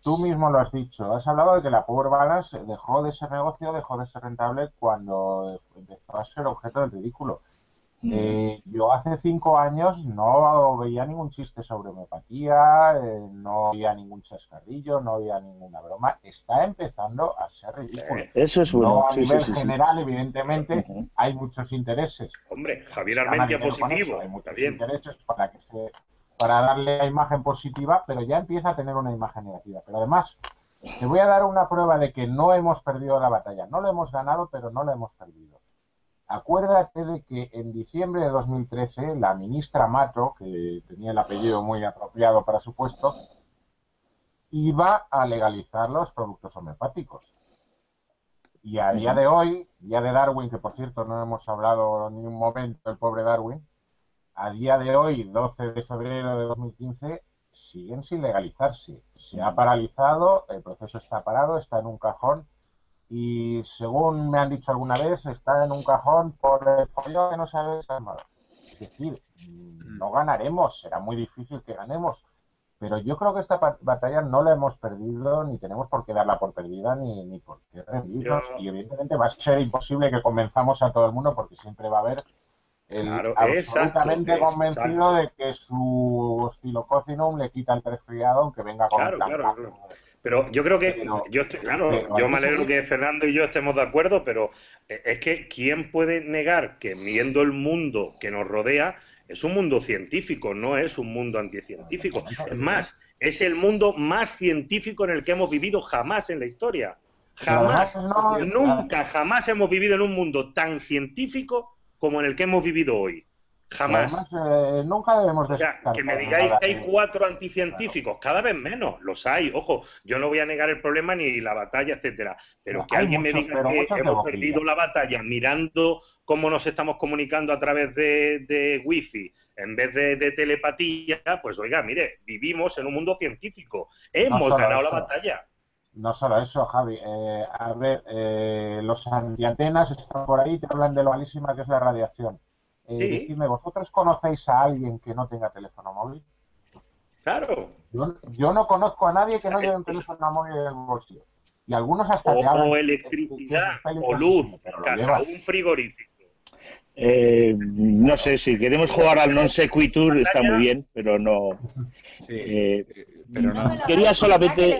tú mismo lo has dicho. Has hablado de que la Power Balance dejó de ser negocio, dejó de ser rentable cuando empezó a ser objeto del ridículo. Eh, yo hace cinco años no veía ningún chiste sobre homeopatía, eh, no veía ningún chascarrillo, no veía ninguna broma. Está empezando a ser ridículo. Eso es bueno. a nivel general, evidentemente, hay muchos intereses. Hombre, Javier Armentia positivo. hay muchos intereses para que se, para darle la imagen positiva, pero ya empieza a tener una imagen negativa. Pero además, te voy a dar una prueba de que no hemos perdido la batalla. No lo hemos ganado, pero no lo hemos perdido. Acuérdate de que en diciembre de 2013 la ministra Mato, que tenía el apellido muy apropiado para su puesto, iba a legalizar los productos homeopáticos. Y a día de hoy, día de Darwin, que por cierto no hemos hablado ni un momento del pobre Darwin, a día de hoy, 12 de febrero de 2015, siguen sin legalizarse. Se ha paralizado, el proceso está parado, está en un cajón y según me han dicho alguna vez, está en un cajón por el follón que no se ha Es decir, mm. no ganaremos, será muy difícil que ganemos, pero yo creo que esta batalla no la hemos perdido, ni tenemos por qué darla por perdida, ni, ni por qué rendirnos. Y evidentemente va a ser imposible que convenzamos a todo el mundo, porque siempre va a haber el absolutamente convencido de que su cocinum le quita el resfriado aunque venga con claro, claro, Pero yo creo que, yo claro, yo me alegro que Fernando y yo estemos de acuerdo, pero es que ¿quién puede negar que viendo el mundo que nos rodea, es un mundo científico, no es un mundo anticientífico. Es más, es el mundo más científico en el que hemos vivido jamás en la historia. Jamás, nunca, jamás hemos vivido en un mundo tan científico como en el que hemos vivido hoy. Jamás. Eh, nunca debemos o sea, que me digáis que hay cuatro anticientíficos, cada vez menos, los hay. Ojo, yo no voy a negar el problema ni la batalla, etcétera. Pero que alguien me diga que hemos perdido la batalla mirando cómo nos estamos comunicando a través de, de wifi en vez de, telepatía, pues oiga, mire, vivimos en un mundo científico. Hemos ganado la batalla. No solo eso, Javi. Eh, a ver, eh, los antiantenas están por ahí, te hablan de lo malísima que es la radiación. Eh, ¿vosotros conocéis a alguien que no tenga teléfono móvil? Claro. Yo, no conozco a nadie que no lleve un teléfono móvil en el bolsillo. Y algunos hasta o, electricidad, o luz, casa, un frigorífico. Eh, no sé, si queremos jugar al non sequitur está muy bien, pero no. Eh, pero no. Quería solamente.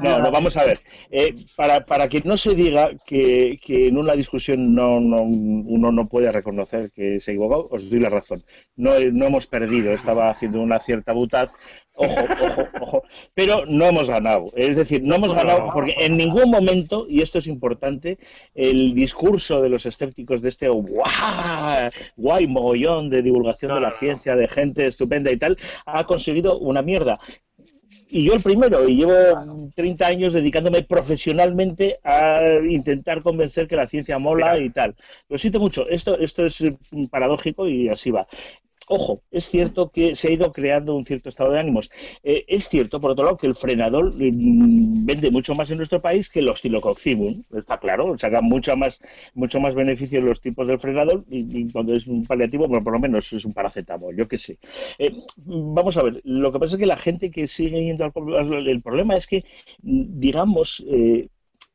No, no, vamos a ver. Eh, para, para que no se diga que, que en una discusión no, no, uno no puede reconocer que se equivocado, os doy la razón. No, no hemos perdido, estaba haciendo una cierta butad Ojo, ojo, ojo. Pero no hemos ganado. Es decir, no hemos ganado porque en ningún momento, y esto es importante, el discurso de los escépticos de este guay, guay mogollón de divulgación de la ciencia, de gente estupenda y tal, ha conseguido una mierda y yo el primero, y llevo 30 años dedicándome profesionalmente a intentar convencer que la ciencia mola y tal. Lo siento mucho, esto, esto es paradójico y así va. Ojo, es cierto que se ha ido creando un cierto estado de ánimos. Eh, es cierto, por otro lado, que el frenador mm, vende mucho más en nuestro país que el oscilococcibum. Está claro, saca mucho más, mucho más beneficio los tipos del frenador y, cuando es un paliativo, bueno, por lo menos es un paracetamol, yo qué sé. Eh, vamos a ver, lo que pasa es que la gente que sigue yendo al el problema es que, digamos, eh,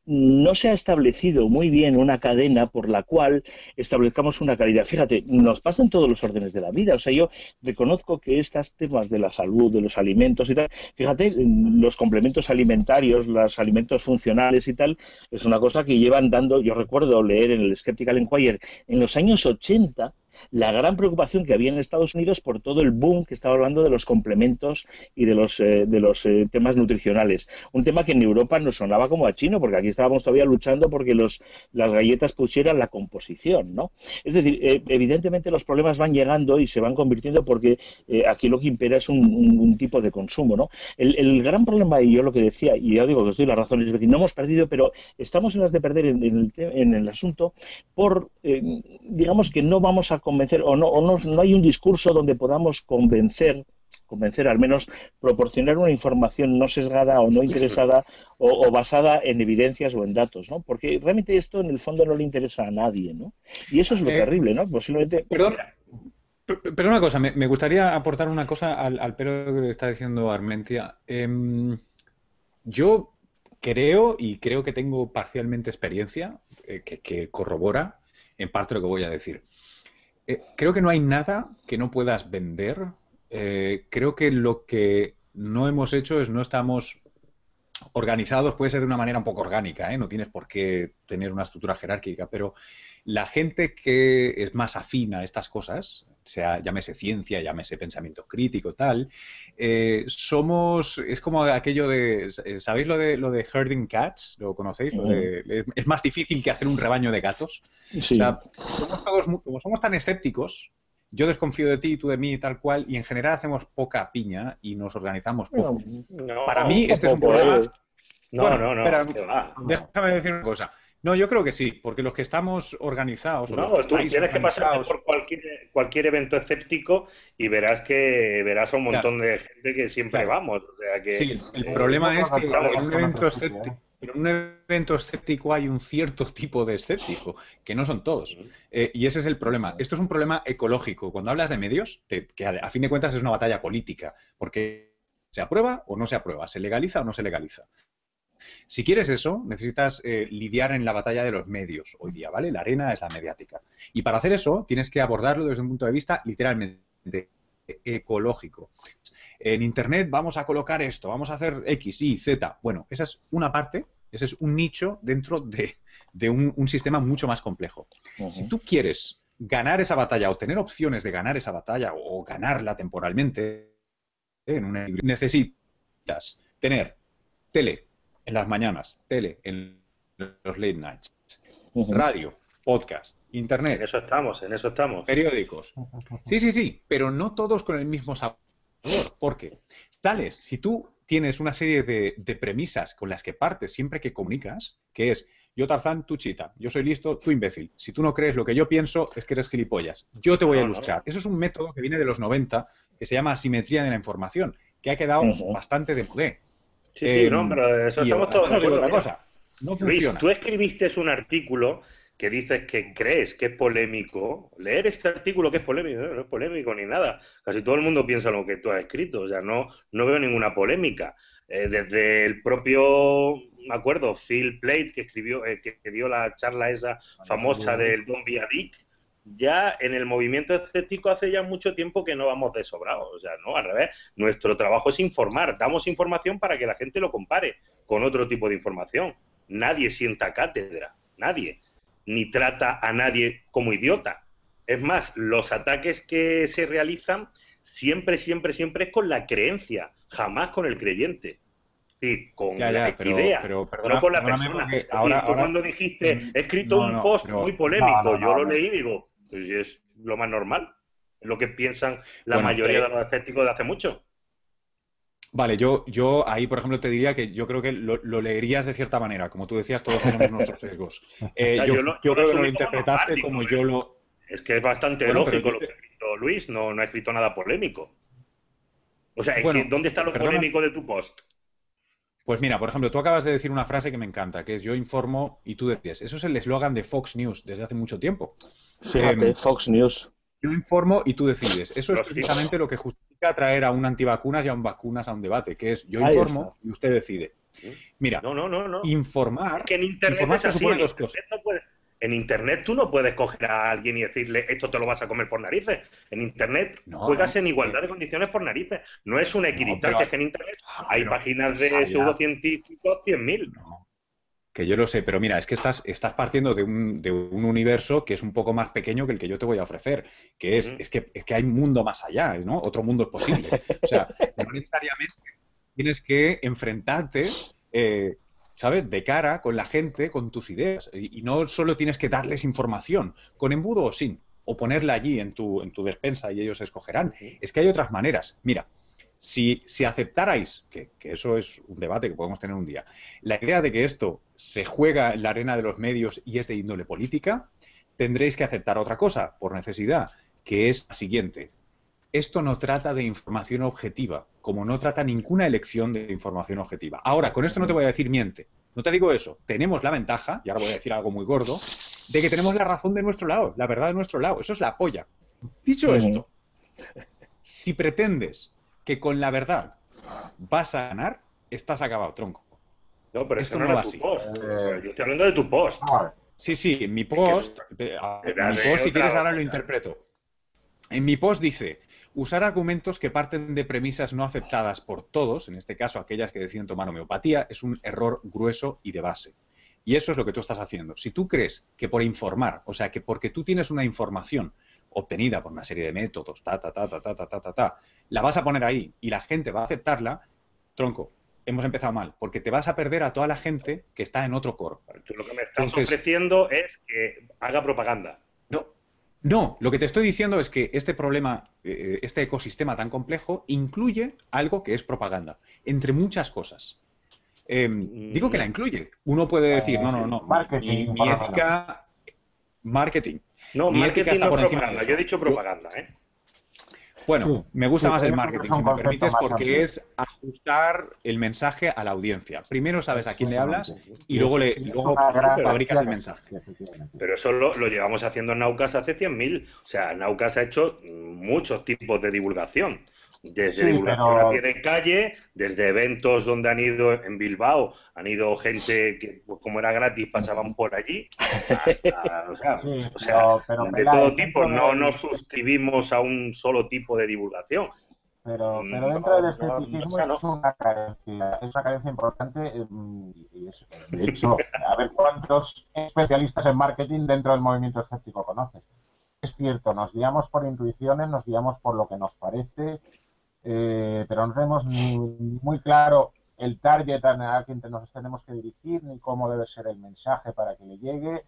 no se ha establecido muy bien una cadena por la cual establezcamos una calidad. Fíjate, nos pasa en todos los órdenes de la vida. O sea, yo reconozco que estos temas de la salud, de los alimentos y tal, fíjate, los complementos alimentarios, los alimentos funcionales y tal, es una cosa que llevan dando, yo recuerdo leer en el Skeptical Inquirer en los años 80, la gran preocupación que había en Estados Unidos por todo el boom que estaba hablando de los complementos y de los, eh, de los eh, temas nutricionales. Un tema que en Europa nos sonaba como a chino, porque aquí estábamos todavía luchando porque los, las galletas pusieran la composición, ¿no? Es decir, eh, evidentemente los problemas van llegando y se van convirtiendo porque aquí lo que impera es un, tipo de consumo, ¿no? El, gran problema, y yo lo que decía, y ya digo que os doy la razón, es decir, no hemos perdido, pero estamos en las de perder en, el, en el asunto por, digamos que no vamos a convencer, o no, o no, no hay un discurso donde podamos convencer convencer, al menos proporcionar una información no sesgada o no interesada o, basada en evidencias o en datos, ¿no? Porque realmente esto en el fondo no le interesa a nadie, ¿no? Y eso es lo eh, terrible, ¿no? Posiblemente... Perdón, pero una cosa, me, gustaría aportar una cosa al, al pero que le está diciendo Armentia. Em, yo creo, y creo que tengo parcialmente experiencia, eh, que, que corrobora en parte lo que voy a decir. Eh, creo que no hay nada que no puedas vender. Eh, creo que lo que no hemos hecho es no estamos organizados, puede ser de una manera un poco orgánica, ¿eh? no tienes por qué tener una estructura jerárquica, pero la gente que es más afina a estas cosas, sea llámese ciencia, llámese pensamiento crítico, tal, eh, somos, es como aquello de, ¿sabéis lo de lo de herding cats? ¿Lo conocéis? es más difícil que hacer un rebaño de gatos. O sea, somos todos, como somos tan escépticos, yo desconfío de ti, tú de mí, tal cual, y en general hacemos poca piña y nos organizamos poco. Para mí, este es un problema. No, no, no. déjame decir una cosa No, yo creo que sí, porque los que estamos organizados. no, tú tienes que pasar por cualquier, cualquier evento escéptico y verás que verás a un montón de gente que siempre vamos. sí, el problema es que en un evento escéptico. En un evento escéptico hay un cierto tipo de escéptico, que no son todos. Eh, y ese es el problema. Esto es un problema ecológico. Cuando hablas de medios, que a, fin de cuentas es una batalla política, porque se aprueba o no se aprueba, se legaliza o no se legaliza. Si quieres eso, necesitas eh, lidiar en la batalla de los medios hoy día, ¿vale? La arena es la mediática. Y para hacer eso, tienes que abordarlo desde un punto de vista literalmente ecológico. En Internet vamos a colocar esto, vamos a hacer X, Y, Z. Bueno, esa es una parte, ese es un nicho dentro de, un, sistema mucho más complejo. Si tú quieres ganar esa batalla o tener opciones de ganar esa batalla o ganarla temporalmente, necesitas tener tele, en las mañanas, tele, en los late nights, radio, podcast, internet. En eso estamos, en eso estamos. Periódicos. (laughs) Sí, sí, sí, pero no todos con el mismo sabor. Porque, tales, si tú tienes una serie de, premisas con las que partes siempre que comunicas, que es yo Tarzán, tú chita, yo soy listo, tú imbécil. Si tú no crees lo que yo pienso, es que eres gilipollas. Yo te voy a ilustrar. Eso es un método que viene de los 90, que se llama asimetría de la información, que ha quedado bastante de modé. Sí, sí, no, em, pero eso estamos todos acuerdo. Cosa. No Luis, tú escribiste un artículo que dices que crees que es polémico. Leer este artículo que es polémico, no, es polémico ni nada. Casi todo el mundo piensa lo que tú has escrito, o sea, no, no veo ninguna polémica. Eh, desde el propio, me acuerdo, Phil Plate, que escribió, eh, que, dio la charla esa famosa del Don Biadic, ya en el movimiento escéptico hace ya mucho tiempo que no vamos de sobrados. O sea, no, al revés. Nuestro trabajo es informar. Damos información para que la gente lo compare con otro tipo de información. Nadie sienta cátedra. Nadie. Ni trata a nadie como idiota. Es más, los ataques que se realizan siempre, siempre, siempre es con la creencia, jamás con el creyente. Sí, con la idea, no con la persona. Ahora, cuando dijiste, he escrito un post muy polémico, yo lo leí y digo, pues es lo más normal, es lo que piensan la mayoría eh, de los escépticos de hace mucho. Vale, yo, yo ahí, por ejemplo, te diría que yo creo que lo, leerías de cierta manera. Como tú decías, todos tenemos nuestros sesgos. (laughs) Eh, yo, creo que lo interpretaste como, yo lo... Es que es bastante lógico lo que ha escrito Luis, no, no ha escrito nada polémico. O sea, ¿dónde está lo polémico de tu post? Pues mira, por ejemplo, tú acabas de decir una frase que me encanta, que es yo informo y tú decides. Eso es el eslogan de Fox News desde hace mucho tiempo. Fíjate, Fox News. Yo informo y tú decides. Eso es precisamente lo que justifica traer a un antivacunas y a un vacunas a un debate, que es yo informo y usted decide. Mira, no, no, no, no. informar, que en Internet informar es así, dos cosas. En Internet tú no puedes coger a alguien y decirle esto te lo vas a comer por narices. En Internet juegas en igualdad de condiciones por narices. No es una equidistancia, es que en Internet ah, hay páginas de pseudocientíficos 100.000. Que yo lo sé, pero mira, es que estás, estás partiendo de un, de un, universo que es un poco más pequeño que el que yo te voy a ofrecer, que es, es, que, es que hay un mundo más allá, ¿no? Otro mundo es posible. O sea, no necesariamente tienes que enfrentarte, eh, ¿sabes? De cara con la gente, con tus ideas. Y, no solo tienes que darles información, con embudo o sin, o ponerla allí en tu, en tu despensa y ellos escogerán. Es que hay otras maneras. Mira, si, si aceptarais, que, eso es un debate que podemos tener un día, la idea de que esto se juega en la arena de los medios y es de índole política, tendréis que aceptar otra cosa, por necesidad, que es la siguiente. Esto no trata de información objetiva, como no trata ninguna elección de información objetiva. Ahora, con esto no te voy a decir miente. No te digo eso. Tenemos la ventaja, y ahora voy a decir algo muy gordo, de que tenemos la razón de nuestro lado, la verdad de nuestro lado. Eso es la polla. Dicho esto, si pretendes que con la verdad vas a ganar, estás acabado, tronco. No, pero esto no, va así. Post. Eh, yo estoy hablando de tu post. Sí, sí, en mi post, eh, en mi post si quieres ahora lo interpreto. En mi post dice, usar argumentos que parten de premisas no aceptadas por todos, en este caso aquellas que deciden tomar homeopatía, es un error grueso y de base. Y eso es lo que tú estás haciendo. Si tú crees que por informar, o sea, que porque tú tienes una información obtenida por una serie de métodos, ta, ta, ta, ta, ta, ta, ta, ta, la vas a poner ahí y la gente va a aceptarla, tronco, hemos empezado mal, porque te vas a perder a toda la gente que está en otro core. Tú lo que me estás ofreciendo es que haga propaganda. No, no, lo que te estoy diciendo es que este problema, eh, este ecosistema tan complejo, incluye algo que es propaganda, entre muchas cosas. Em, digo que la incluye. Uno puede decir, no, no, no. Marketing. Mi, ética. Marketing. No, marketing no propaganda. Yo he dicho propaganda, ¿eh? Bueno, me gusta más el marketing, si me permites, porque es ajustar el mensaje a la audiencia. Primero sabes a quién le hablas y luego, le, luego fabricas el mensaje. Pero eso lo, llevamos haciendo en Naucas hace 100.000. O sea, Naucas ha hecho muchos tipos de divulgación. Desde divulgación a pie de calle, desde eventos donde han ido en Bilbao, han ido gente que, pues, como era gratis, pasaban por allí, hasta, o sea, de todo tipo. No nos suscribimos a un solo tipo de divulgación. Pero, mm, pero dentro del escepticismo es una carencia, es una carencia importante. Mm, y de hecho, a ver cuántos especialistas en marketing dentro del movimiento escéptico conoces. Es cierto, nos guiamos por intuiciones, nos guiamos por lo que nos parece, eh, pero no tenemos ni muy claro el target a quien nos tenemos que dirigir, ni cómo debe ser el mensaje para que le llegue.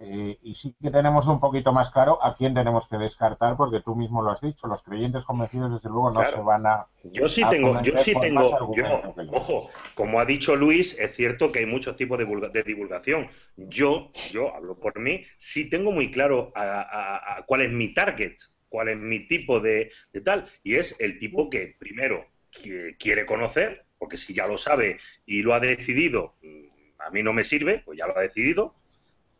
Eh, y sí que tenemos un poquito más claro a quién tenemos que descartar, porque tú mismo lo has dicho, los creyentes convencidos desde luego no se van a... Yo sí tengo, yo sí tengo, ojo, como ha dicho Luis, es cierto que hay muchos tipos de, divulgación. Yo, yo hablo por mí, sí tengo muy claro a cuál es mi target cuál es mi tipo de, tal, y es el tipo que primero quiere conocer, porque si ya lo sabe y lo ha decidido, mm, a mí no me sirve, pues ya lo ha decidido,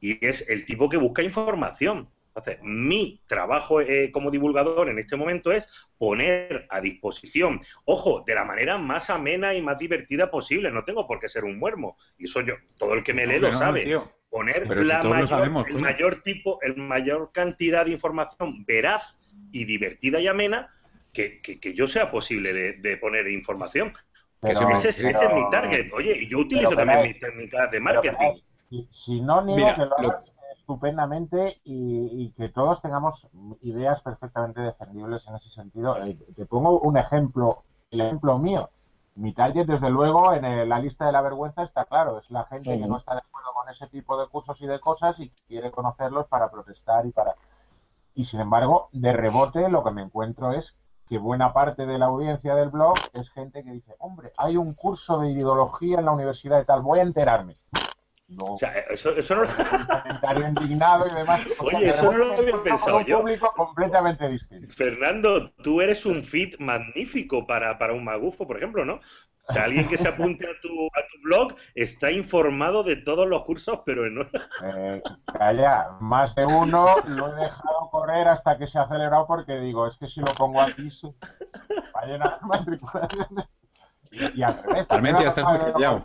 y es el tipo que busca información. Entonces, mi trabajo eh, como divulgador en este momento es poner a disposición, ojo, de la manera más amena y más divertida posible. No tengo por qué ser un muermo. Y eso yo, todo el que me lee lo sabe. poner la mayor, el mayor tipo, el mayor cantidad de información veraz y divertida y amena que, que, yo sea posible de, poner información. ese, es mi target. Oye, y yo utilizo también mis técnicas de marketing. si, no niego que lo hagas estupendamente y, que todos tengamos ideas perfectamente defendibles en ese sentido. Eh, te pongo un ejemplo, el ejemplo mío. Mi target, desde luego, en la lista de la vergüenza está claro. Es la gente que no está de acuerdo con ese tipo de cursos y de cosas y quiere conocerlos para protestar y para y sin embargo, de rebote lo que me encuentro es que buena parte de la audiencia del blog es gente que dice, hombre, hay un curso de ideología en la universidad de tal, voy a enterarme. o sea, eso, eso no... comentario indignado y demás. Oye, eso no lo había pensado yo. Un público completamente distinto. Fernando, tú eres un feed magnífico para, para un magufo, por ejemplo, ¿no? O sea, alguien que se apunte a tu, a tu blog está informado de todos los cursos, pero no. Eh, calla, más de uno lo he dejado correr hasta que se ha acelerado porque digo, es que si lo pongo aquí se va a llenar matriculaciones. Y, y al revés, también estás muy callado.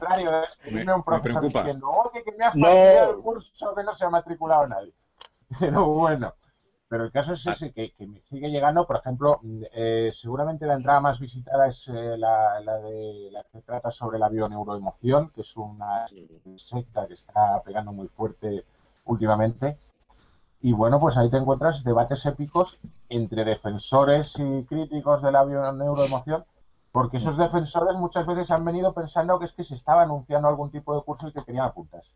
me, un profesor me preocupa. diciendo, oye, que me has no. el curso que no se ha matriculado nadie. (laughs) Pero bueno. Pero el caso es ese, que, me sigue llegando, por ejemplo, eh, seguramente la entrada más visitada es eh, la, de, la que trata sobre la bioneuroemoción, que es una secta que está pegando muy fuerte últimamente. Y bueno, pues ahí te encuentras debates épicos entre defensores y críticos de la bioneuroemoción, porque esos defensores muchas veces han venido pensando que es que se estaba anunciando algún tipo de curso y que querían apuntas.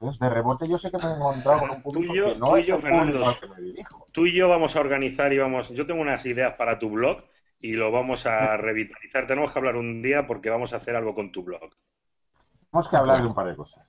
Entonces, de rebote yo sé que me he encontrado con un público que no es el Fernando, al que me dirijo. Tú y yo vamos a organizar y vamos... Yo tengo unas ideas para tu blog y lo vamos a (laughs) revitalizar. Tenemos que hablar un día porque vamos a hacer algo con tu blog. Tenemos que hablar de un par de cosas.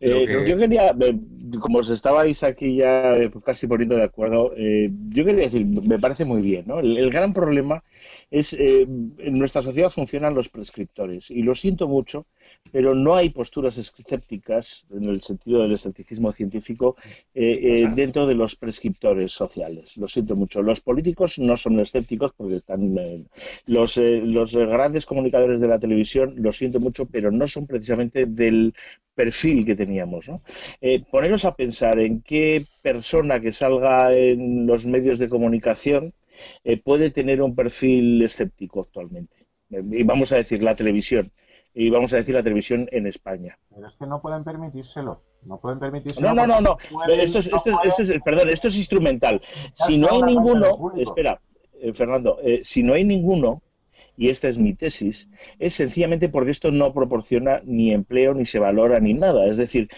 Eh, yo quería, eh, como os estabais aquí ya eh, casi poniendo de acuerdo, yo quería decir, me parece muy bien, ¿no? El, gran problema es, en nuestra sociedad funcionan los prescriptores, y lo siento mucho, pero no hay posturas escépticas, en el sentido del escepticismo científico, dentro de los prescriptores sociales. Lo siento mucho. Los políticos no son escépticos porque están... los, los grandes comunicadores de la televisión, lo siento mucho, pero no son precisamente del perfil que teníamos. ¿no? Eh, poneros a pensar en qué persona que salga en los medios de comunicación eh, puede tener un perfil escéptico actualmente. y vamos a decir la televisión. Y vamos a decir la televisión en España. Pero es que no pueden permitírselo. No pueden permitírselo. No, no, no, no. Esto es, esto, esto es, perdón, esto es instrumental. Si no hay ninguno, espera, eh, Fernando, si no hay ninguno, y esta es mi tesis, es sencillamente porque esto no proporciona ni empleo, ni se valora, ni nada. Es decir,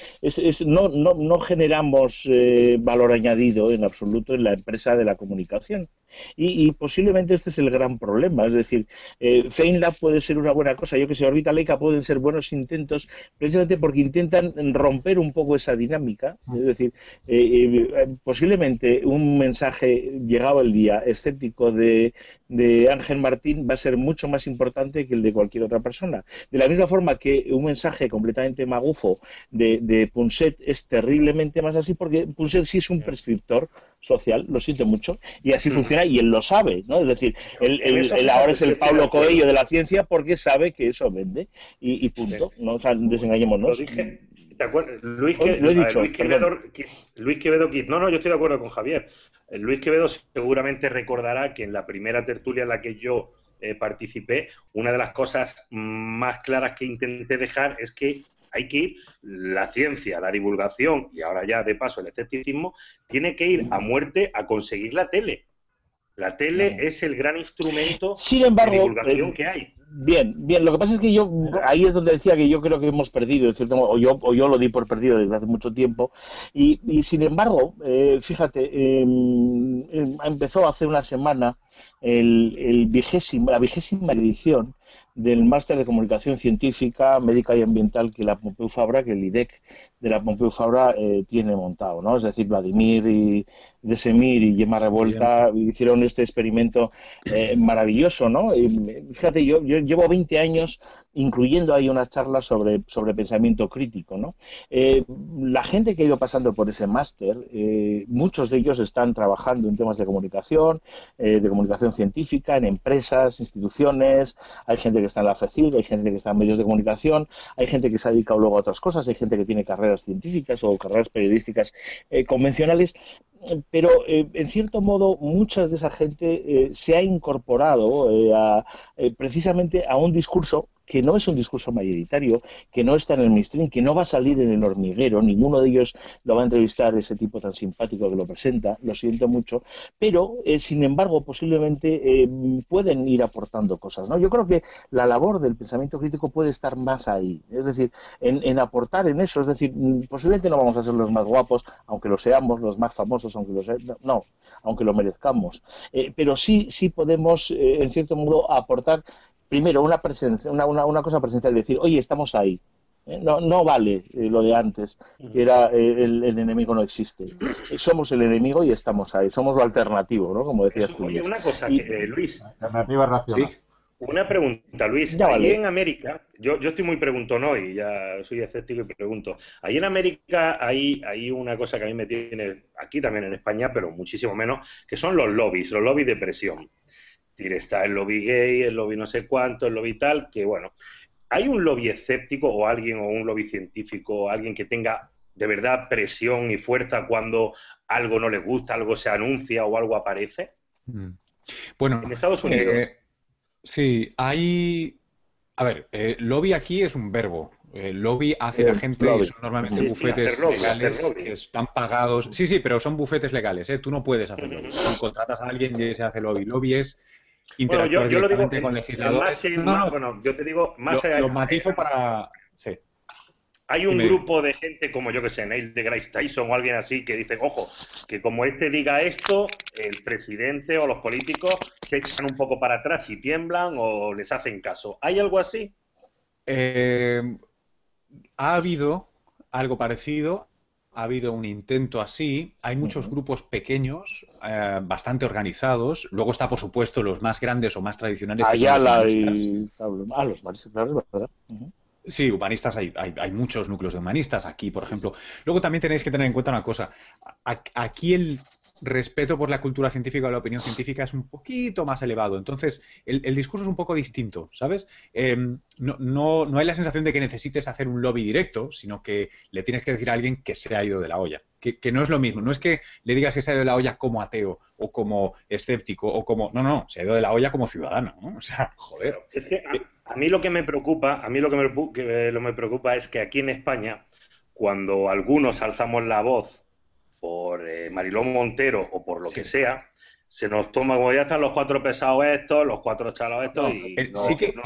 no, generamos eh, valor añadido en absoluto en la empresa de la comunicación. Y, posiblemente este es el gran problema. Es decir, eh, FameLab puede ser una buena cosa, yo que sé, Orbita Leica pueden ser buenos intentos precisamente porque intentan romper un poco esa dinámica. Es decir, eh, eh, posiblemente un mensaje llegado el día escéptico de, de Ángel Martín va a ser mucho más importante que el de cualquier otra persona. De la misma forma que un mensaje completamente magufo de, de Punset es terriblemente más así porque Punset sí es un prescriptor social, lo siento mucho, y así funciona y él lo sabe, ¿no? Es decir, él, ahora es el Pablo Coelho de la ciencia porque sabe que eso vende y, punto, ¿no? O sea, desengañémonos. ¿Te acuerdas? Luis, Quevedo, Luis Quevedo, no, no, yo estoy de acuerdo con Javier. Luis Quevedo seguramente recordará que en la primera tertulia en la que yo eh, participé, una de las cosas más claras que intenté dejar es que hay que ir, la ciencia, la divulgación y ahora ya de paso el escepticismo, tiene que ir a muerte a conseguir la tele. La tele es el gran instrumento de divulgación eh, que hay. Bien, bien. Lo que pasa es que yo, ahí es donde decía que yo creo que hemos perdido, cierto o yo, o yo lo di por perdido desde hace mucho tiempo. Y, sin embargo, eh, fíjate, em, em, empezó hace una semana el, el vigésimo, la vigésima edición del máster de comunicación científica, médica y ambiental que la Pompeu Fabra, que el IDEC de la Pompeu Fabra eh, tiene montado, ¿no? Es decir, Vladimir y Desemir y Gemma Revuelta hicieron este experimento eh, maravilloso, ¿no? fíjate, yo, yo, llevo 20 años incluyendo ahí una charla sobre, sobre pensamiento crítico, ¿no? Eh, la gente que ha ido pasando por ese máster, muchos de ellos están trabajando en temas de comunicación, de comunicación científica, en empresas, instituciones, hay gente que está en la FECIL, hay gente que está en medios de comunicación, hay gente que se ha dedicado luego a otras cosas, hay gente que tiene carreras científicas o carreras periodísticas eh, convencionales, pero eh, en cierto modo mucha de esa gente eh, se ha incorporado precisamente a un discurso que no es un discurso mayoritario, que no está en el mainstream, que no va a salir en el hormiguero, ninguno de ellos lo va a entrevistar ese tipo tan simpático que lo presenta, lo siento mucho, pero eh, sin embargo posiblemente eh, pueden ir aportando cosas. ¿no? Yo creo que la labor del pensamiento crítico puede estar más ahí, es decir, en, aportar en eso, es decir, mm, posiblemente no vamos a ser los más guapos, aunque lo seamos, los más famosos, aunque lo no, aunque lo merezcamos, eh, pero sí, sí podemos, en cierto modo, aportar primero, una, presencia, una, una, cosa presencial, decir, oye, estamos ahí. ¿eh? No, no vale eh, lo de antes, que era eh, el, enemigo no existe. Somos el enemigo y estamos ahí. Somos lo alternativo, ¿no? Como decías tú. Oye, una cosa, Luis. Alternativa racional. Una pregunta, Luis. Ya Ahí en América, yo, yo estoy muy preguntón hoy, ya soy escéptico y pregunto. Ahí en América hay, hay una cosa que a mí me tiene, aquí también en España, pero muchísimo menos, que son los lobbies, los lobbies de presión decir, está el lobby gay, el lobby no sé cuánto, el lobby tal, que bueno, ¿hay un lobby escéptico o alguien o un lobby científico, o alguien que tenga de verdad presión y fuerza cuando algo no le gusta, algo se anuncia o algo aparece? Mm. Bueno, en Estados Unidos. Eh, sí, hay. A ver, eh, lobby aquí es un verbo. El lobby hace la gente, son normalmente bufetes legales que están pagados. Sí, sí, pero son bufetes legales, ¿eh? Tú no puedes hacerlo. Tú contratas a alguien y se hace lobby. Lobby es bueno, yo, yo lo digo con legisladores. no, no, bueno, yo te digo más lo, Lo matizo para. Sí. Hay un grupo de gente como yo que sé, Neil de Grace Tyson o alguien así que dice, ojo, que como este diga esto, el presidente o los políticos se echan un poco para atrás y tiemblan o les hacen caso. ¿Hay algo así? Eh, ha habido algo parecido ha habido un intento así. Hay muchos grupos pequeños, eh, bastante organizados. Luego está, por supuesto, los más grandes o más tradicionales. Ayala y... Ah, los humanistas, ¿verdad? Sí, humanistas, hay, hay, muchos núcleos de humanistas aquí, por ejemplo. Luego también tenéis que tener en cuenta una cosa. Aquí el respeto por la cultura científica o la opinión científica es un poquito más elevado. Entonces, el, discurso es un poco distinto, ¿sabes? Em, no, no, hay la sensación de que necesites hacer un lobby directo, sino que le tienes que decir a alguien que se ha ido de la olla. Que, no es lo mismo. No es que le digas que se ha ido de la olla como ateo o como escéptico o como... No, no, se ha ido de la olla como ciudadano, ¿no? O sea, joder. Es que a, mí lo que me preocupa, a mí lo que me, que me preocupa es que aquí en España, cuando algunos alzamos la voz por eh, Marilón Montero o por lo que sea, se nos toma como ya están los cuatro pesados estos, los cuatro chalados estos, y eh, no, sí que, no,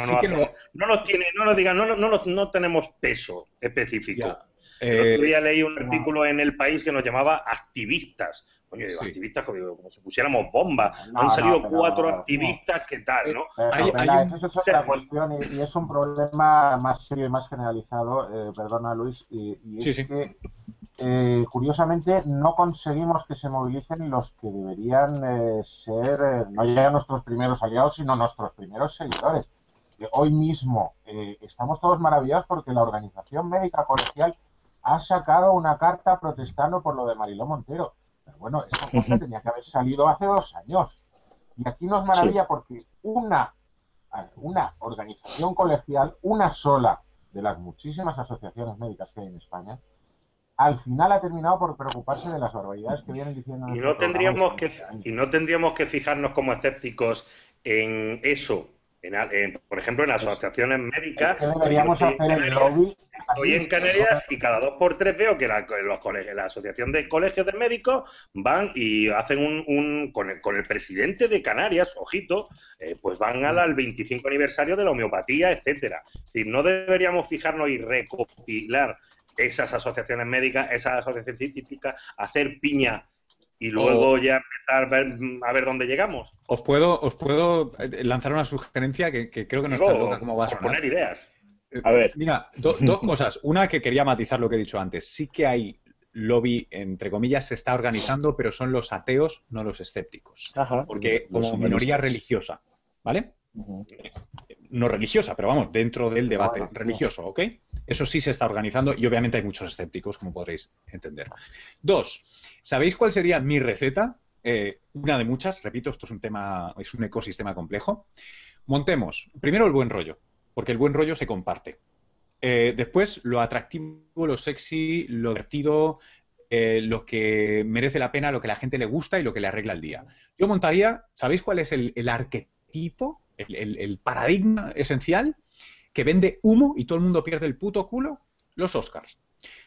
no, nos tiene, no nos digan, no, no, no tenemos peso específico. el otro eh, día leí un artículo en El País que nos llamaba activistas, coño, activistas como, si pusiéramos bombas. Han salido cuatro activistas, ¿qué tal, no? eso es otra cuestión y, es un problema más serio y más generalizado, eh, perdona Luis, y, es que eh, curiosamente no conseguimos que se movilicen los que deberían eh, ser, no ya nuestros primeros aliados, sino nuestros primeros seguidores. Hoy mismo estamos todos maravillados porque la Organización Médica Colegial ha sacado una carta protestando por lo de Mariló Montero. Pero bueno, esa cosa tenía que haber salido hace dos años. Y aquí nos maravilla porque una, una organización colegial, una sola de las muchísimas asociaciones médicas que hay en España, al final ha terminado por preocuparse de las barbaridades que vienen diciendo. Y no tendríamos que y no tendríamos que fijarnos como escépticos en eso por ejemplo, en asociaciones médicas. deberíamos hacer el lobby. Estoy en Canarias y cada dos por tres veo que la, los colegios, la Asociación de Colegios de Médicos van y hacen un, con, el, con, el, presidente de Canarias, ojito, eh, pues van al, 25 aniversario de la homeopatía, etcétera. Es decir, no deberíamos fijarnos y recopilar esas asociaciones médicas, esas asociaciones científicas, hacer piña y luego ya empezar a ver, dónde llegamos. Os puedo, os puedo eh, lanzar una sugerencia que, creo que no está loca cómo va a sonar. poner ideas. Eh, a ver. Mira, (laughs) dos cosas. Una que quería matizar lo que he dicho antes. Sí que hay lobby, entre comillas, se está organizando, pero son los ateos, no los escépticos. Porque como minoría religiosa, ¿vale? No religiosa, pero vamos, dentro del debate religioso, ¿ok? Eso sí se está organizando y obviamente hay muchos escépticos, como podréis entender. Dos, ¿sabéis cuál sería mi receta? Eh, una de muchas, repito, esto es un tema, es un ecosistema complejo. Montemos primero el buen rollo, porque el buen rollo se comparte. Eh, después, lo atractivo, lo sexy, lo divertido, eh, lo que merece la pena, lo que la gente le gusta y lo que le arregla el día. Yo montaría, ¿sabéis cuál es el, arquetipo, el, paradigma esencial? que vende humo y todo el mundo pierde el puto culo, los Oscars.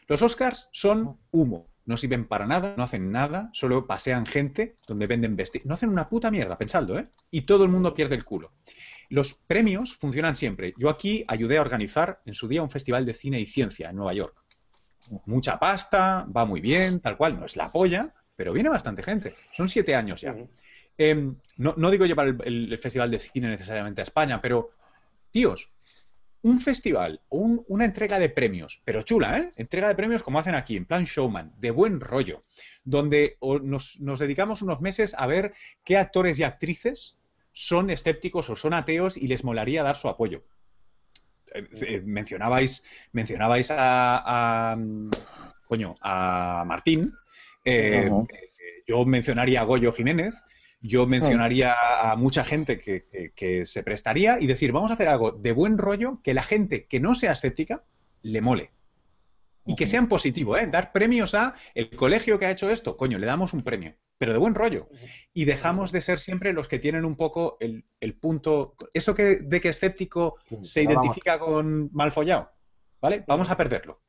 Los Oscars son humo, no sirven para nada, no hacen nada, solo pasean gente donde venden vestidos. No hacen una puta mierda, pensadlo, ¿eh? Y todo el mundo pierde el culo. Los premios funcionan siempre. Yo aquí ayudé a organizar en su día un festival de cine y ciencia en Nueva York. Mucha pasta, va muy bien, tal cual, no es la polla, pero viene bastante gente. Son siete años ya. Em, no, digo llevar el, festival de cine necesariamente a España, pero, tíos, un festival, una entrega de premios, pero chula, ¿eh? Entrega de premios como hacen aquí, en plan showman, de buen rollo, donde nos, dedicamos unos meses a ver qué actores y actrices son escépticos o son ateos y les molaría dar su apoyo. Eh, eh, mencionabais, mencionabais a, coño, a Martín. Eh, yo mencionaría a Goyo Jiménez, yo mencionaría a mucha gente que, se prestaría y decir, vamos a hacer algo de buen rollo que la gente que no sea escéptica le mole. Y que sean positivo, ¿eh? Dar premios a el colegio que ha hecho esto, coño, le damos un premio, pero de buen rollo. Y dejamos de ser siempre los que tienen un poco el, punto, eso que de que escéptico se identifica con mal follado, ¿vale? Vamos a perderlo.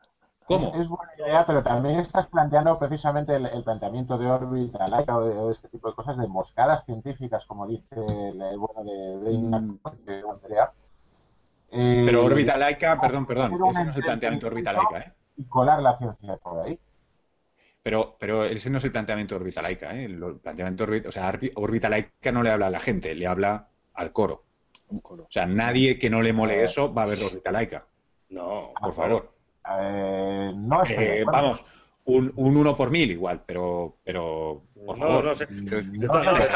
¿Cómo? Es buena idea, pero también estás planteando precisamente el, planteamiento de órbita laica o de, este tipo de cosas, de moscadas científicas, como dice el bueno de, de, mm. Andrea. Eh, pero órbita laica, perdón, perdón, ese no es el planteamiento de órbita laica, ¿eh? Y colar la ciencia por ahí. Pero, pero ese no es el planteamiento de órbita laica, ¿eh? El planteamiento o sea, órbita laica no le habla a la gente, le habla al coro. O sea, nadie que no le mole eso va a ver órbita laica. No, por favor. Eh, no eh, vamos, un, un, uno por mil igual, pero, pero por favor. No, sé. no, es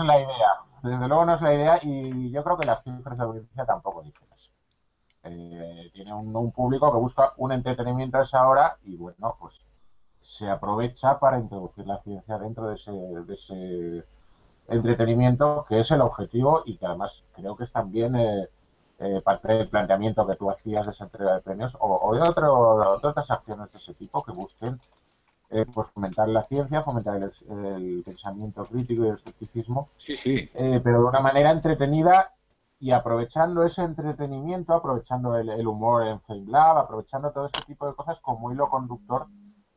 la idea. Desde luego no es la idea y yo creo que las cifras de audiencia tampoco dicen eso. Eh, tiene un, público que busca un entretenimiento a esa hora y bueno, pues se aprovecha para introducir la ciencia dentro de ese, de ese entretenimiento que es el objetivo y que además creo que es también eh, eh, parte del planteamiento que tú hacías de esa entrega de premios o, de, otras acciones de ese tipo que busquen eh, pues fomentar la ciencia, fomentar el, pensamiento crítico y el escepticismo, sí, sí. Eh, pero de una manera entretenida y aprovechando ese entretenimiento, aprovechando el, humor en FameLab, aprovechando todo ese tipo de cosas como hilo conductor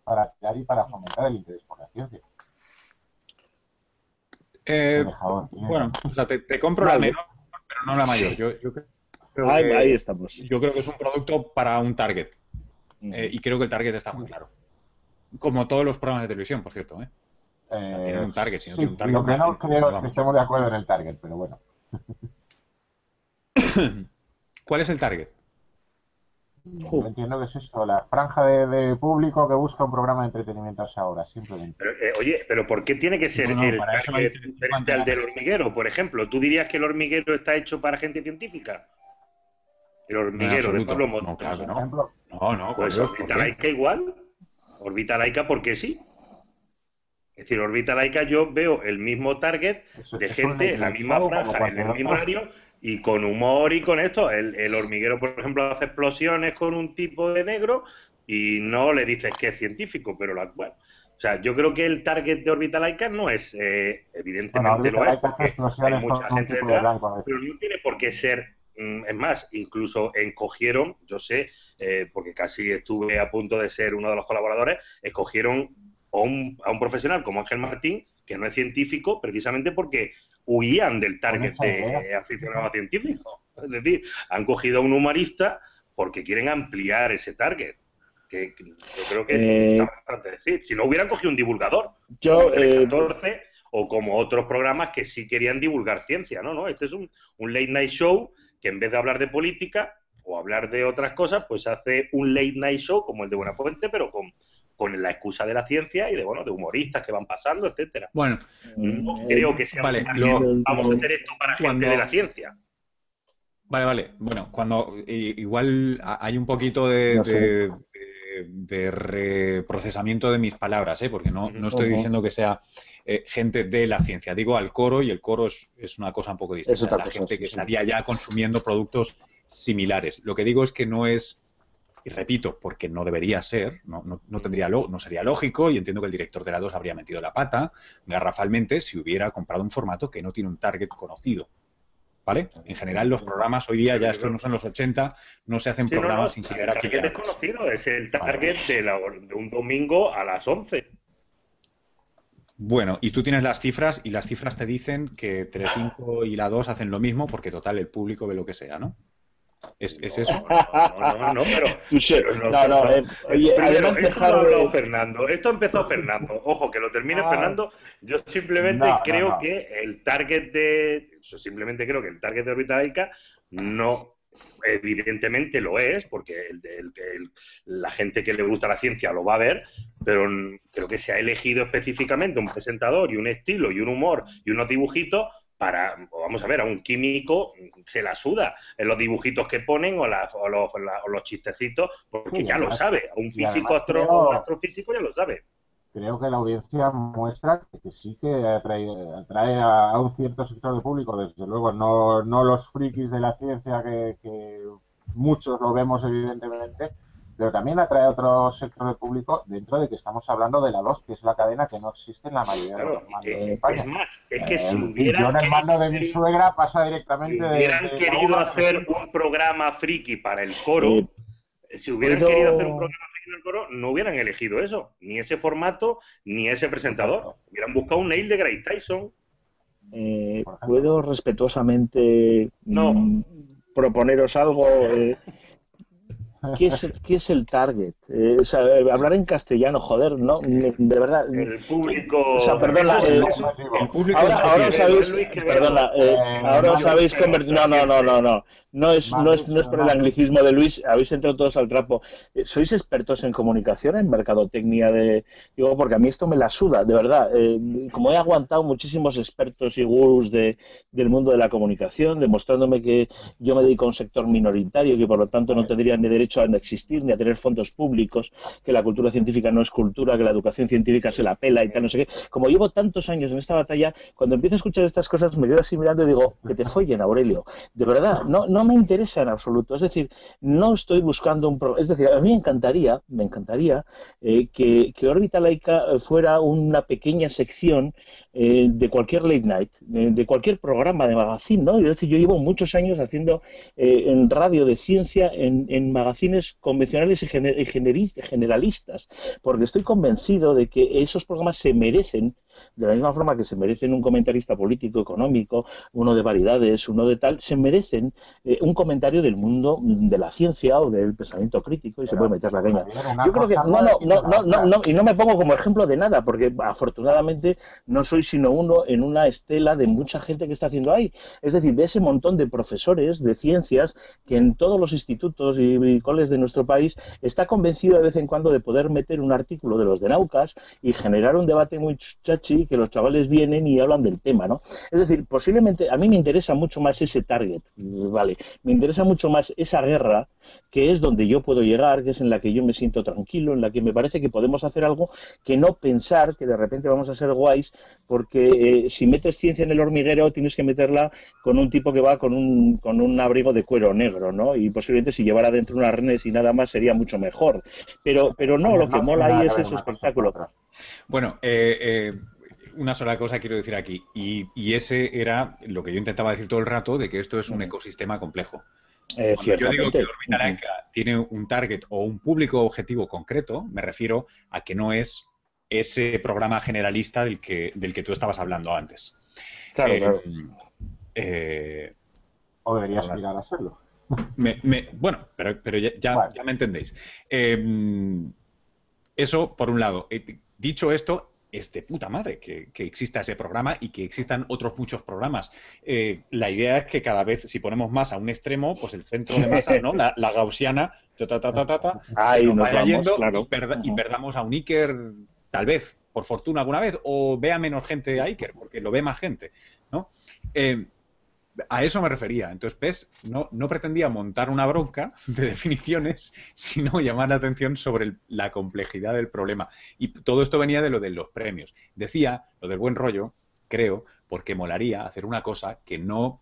para crear y para fomentar el interés por la ciencia. bueno, o sea, te, compro la menor, pero no la mayor. Yo, yo creo ahí, estamos. Yo creo que es un producto para un target. Eh, y creo que el target está muy claro. Como todos los programas de televisión, por cierto. ¿eh? Eh, tienen un target, si no sí, tienen un target. Lo que no vamos. creo es que estemos de acuerdo en el target, pero bueno. (coughs) ¿Cuál es el target? Yo entiendo que es eso, la franja de, de público que busca un programa de entretenimiento a esa hora, simplemente. Pero, eh, oye, pero ¿por qué tiene que ser No, no, el para eso target hay que- diferente al del hormiguero, por ejemplo? ¿Tú dirías que el hormiguero está hecho para gente científica? El hormiguero de. Pablo No, Motos. claro que no. ejemplo, No, no, Pues ¿por qué? órbita laica igual. Órbita laica porque sí. Es decir, órbita laica yo veo el mismo target eso- de gente en la misma franja, en el mismo horario y con humor y con esto. El, el hormiguero, por ejemplo, hace explosiones con un tipo de negro y no le dices que es científico, pero la, bueno. O sea, yo creo que el target de órbita laica no es, eh, Bueno, evidentemente lo ahorita es, hay porque mucha gente tipo de detrás, blanco. pero no tiene por qué ser. Mm, Es más, incluso encogieron, yo sé, eh, porque casi estuve a punto de ser uno de los colaboradores, escogieron a un, a un profesional como Ángel Martín, que no es científico, precisamente porque huían del target de aficionado científico. Es decir, han cogido a un humorista porque quieren ampliar ese target. Que, que yo creo que Eh, está bastante decir. Si no hubieran cogido un divulgador, Yo, como eh, 14 o como otros programas que sí querían divulgar ciencia, ¿no? no Este es un, un late night show que en vez de hablar de política o hablar de otras cosas, pues hace un late night show como el de Buenafuente, pero con, con la excusa de la ciencia y de, bueno, de humoristas que van pasando, etcétera. Bueno, No eh, creo que sea vale, lo- vamos a hacer esto para cuando- gente de la ciencia. Vale, vale. Bueno, cuando igual ha- hay un poquito de, No sé. de- de- de reprocesamiento de mis palabras, ¿eh? porque no, no estoy diciendo que sea eh, gente de la ciencia. Digo al coro y el coro es, es una cosa un poco distinta. Es otra la cosa, gente sí, que sí. estaría ya consumiendo productos similares. Lo que digo es que no es, y repito, porque no debería ser, no, no, no tendría lo- no sería lógico, y entiendo que el director de la 2 habría metido la pata garrafalmente si hubiera comprado un formato que no tiene un target conocido. ¿Vale? En general, los programas hoy día, ya estos no son los 80, no se hacen Sí, no, no, programas sin saber a el target es conocido, es el target de, la- de un domingo a las 11. Bueno, y tú tienes las cifras y las cifras te dicen que Telecinco y la 2 hacen lo mismo porque total el público ve lo que sea, ¿no? Es, es eso. No, no, no, pero. (laughs) Pero No, no, eh, oye, Primero, además esto dejar lo. Fernando. Esto empezó Fernando. Ojo, que lo termine Ah. Fernando. Yo simplemente No, no, creo no. que el target de. Yo simplemente creo que el target de órbita laica no. Evidentemente lo es, porque el- el- el- la gente que le gusta la ciencia lo va a ver, pero creo que se ha elegido específicamente un presentador y un estilo y un humor y unos dibujitos para, vamos a ver, a un químico se la suda en los dibujitos que ponen o, las- o los, la- o los chistecitos, porque Sí, ya lo sabe. A un físico, además astro- creo- un astrofísico ya lo sabe. Creo que la audiencia muestra que, sí que atrae, atrae a, un cierto sector de público, desde luego, no, no los frikis de la ciencia que, que muchos lo vemos evidentemente, pero también atrae a otro sector de público dentro de que estamos hablando de la 2, que es la cadena que no existe en la mayoría de los mandos eh, de España. es más, es que Eh, si y hubieran yo en el mando de mi querido- suegra pasa si directamente de... hubieran de querido hacer un programa friki para el coro, si hubieran ¿puedo- querido hacer un programa el coro, no hubieran elegido eso, ni ese formato, ni ese presentador. Hubieran buscado un Neil de Grace Tyson. Eh. ¿Puedo respetuosamente No. mm, proponeros algo? eh? (laughs) ¿Qué, es, qué es el target? Eh, o sea, eh, hablar en castellano, joder, no, de verdad. El público. O sea, perdona, eh, El público Ahora, ahora os habéis, perdona, ahora os habéis convertido, no, no, no, no, no, no es, no es, no es por el anglicismo de Luis, habéis entrado todos al trapo. Eh, ¿Sois expertos en comunicación, en mercadotecnia de, digo, porque a mí esto me la suda, de verdad, Eh, como he aguantado muchísimos expertos y gurús de, del mundo de la comunicación, demostrándome que yo me dedico a un sector minoritario que por lo tanto no tendría ni derecho a existir ni a tener fondos públicos, que la cultura científica no es cultura, que la educación científica se la pela y tal, no sé qué. Como llevo tantos años en esta batalla, cuando empiezo a escuchar estas cosas me quedo así mirando y digo, que te follen, Aurelio. De verdad, no, no me interesa en absoluto. Es decir, no estoy buscando un programa. Es decir, a mí me encantaría, me encantaría eh, que, que Laica eh, fuera una pequeña sección eh, de cualquier late night, de, cualquier programa de magazine, ¿no? Es decir, yo llevo muchos años haciendo en radio de ciencia, en, en magazines convencionales y, generalistas, porque estoy convencido de que esos programas se merecen de la misma forma que se merecen un comentarista político, económico, uno de variedades, uno de tal, se merecen eh, un comentario del mundo de la ciencia o del pensamiento crítico y se puede meter la caña. Yo creo que no, no, no, no, no, no, y no me pongo como ejemplo de nada, porque afortunadamente no soy sino uno en una estela de mucha gente que está haciendo ahí. Es decir, de ese montón de profesores de ciencias que en todos los institutos y, coles de nuestro país está convencido de vez en cuando de poder meter un artículo de los de Naucas y generar un debate muy chachi que los chavales vienen y hablan del tema, ¿no? Es decir, posiblemente a mí me interesa mucho más ese target, ¿vale? Me interesa mucho más esa guerra que es donde yo puedo llegar, que es en la que yo me siento tranquilo, en la que me parece que podemos hacer algo que no pensar que de repente vamos a ser guays, porque eh, si metes ciencia en el hormiguero tienes que meterla con un tipo que va con un, con un abrigo de cuero negro, ¿no? Y posiblemente si llevara dentro un arnés y nada más sería mucho mejor. Pero, pero no, lo que mola ahí es ese espectáculo. Bueno, eh, eh, una sola cosa quiero decir aquí, y, y, ese era lo que yo intentaba decir todo el rato, de que esto es un ecosistema complejo. Eh, yo digo que Orbita tiene un target o un público objetivo concreto, me refiero a que no es ese programa generalista del que, del que tú estabas hablando antes. Claro, eh, claro. Eh, o debería aspirar a hacerlo. bueno, pero, pero ya, ya, me entendéis. eso, por un lado. dicho esto, es de puta madre que, exista ese programa y que existan otros muchos programas. Eh, la idea es que cada vez, si ponemos más a un extremo, pues el centro de masa, ¿no? La, gaussiana, ta, ta, ta, ta, ta, Ahí nos vaya yendo y, perdamos a un Iker, tal vez, por fortuna alguna vez, o vea menos gente a Iker, porque lo ve más gente, ¿no? Eh, a eso me refería. Entonces, PES no, no, pretendía montar una bronca de definiciones, (laughs) sino llamar la atención sobre la complejidad del problema. Y todo esto venía de lo de los premios. Decía, lo del buen rollo, creo, porque molaría hacer una cosa que no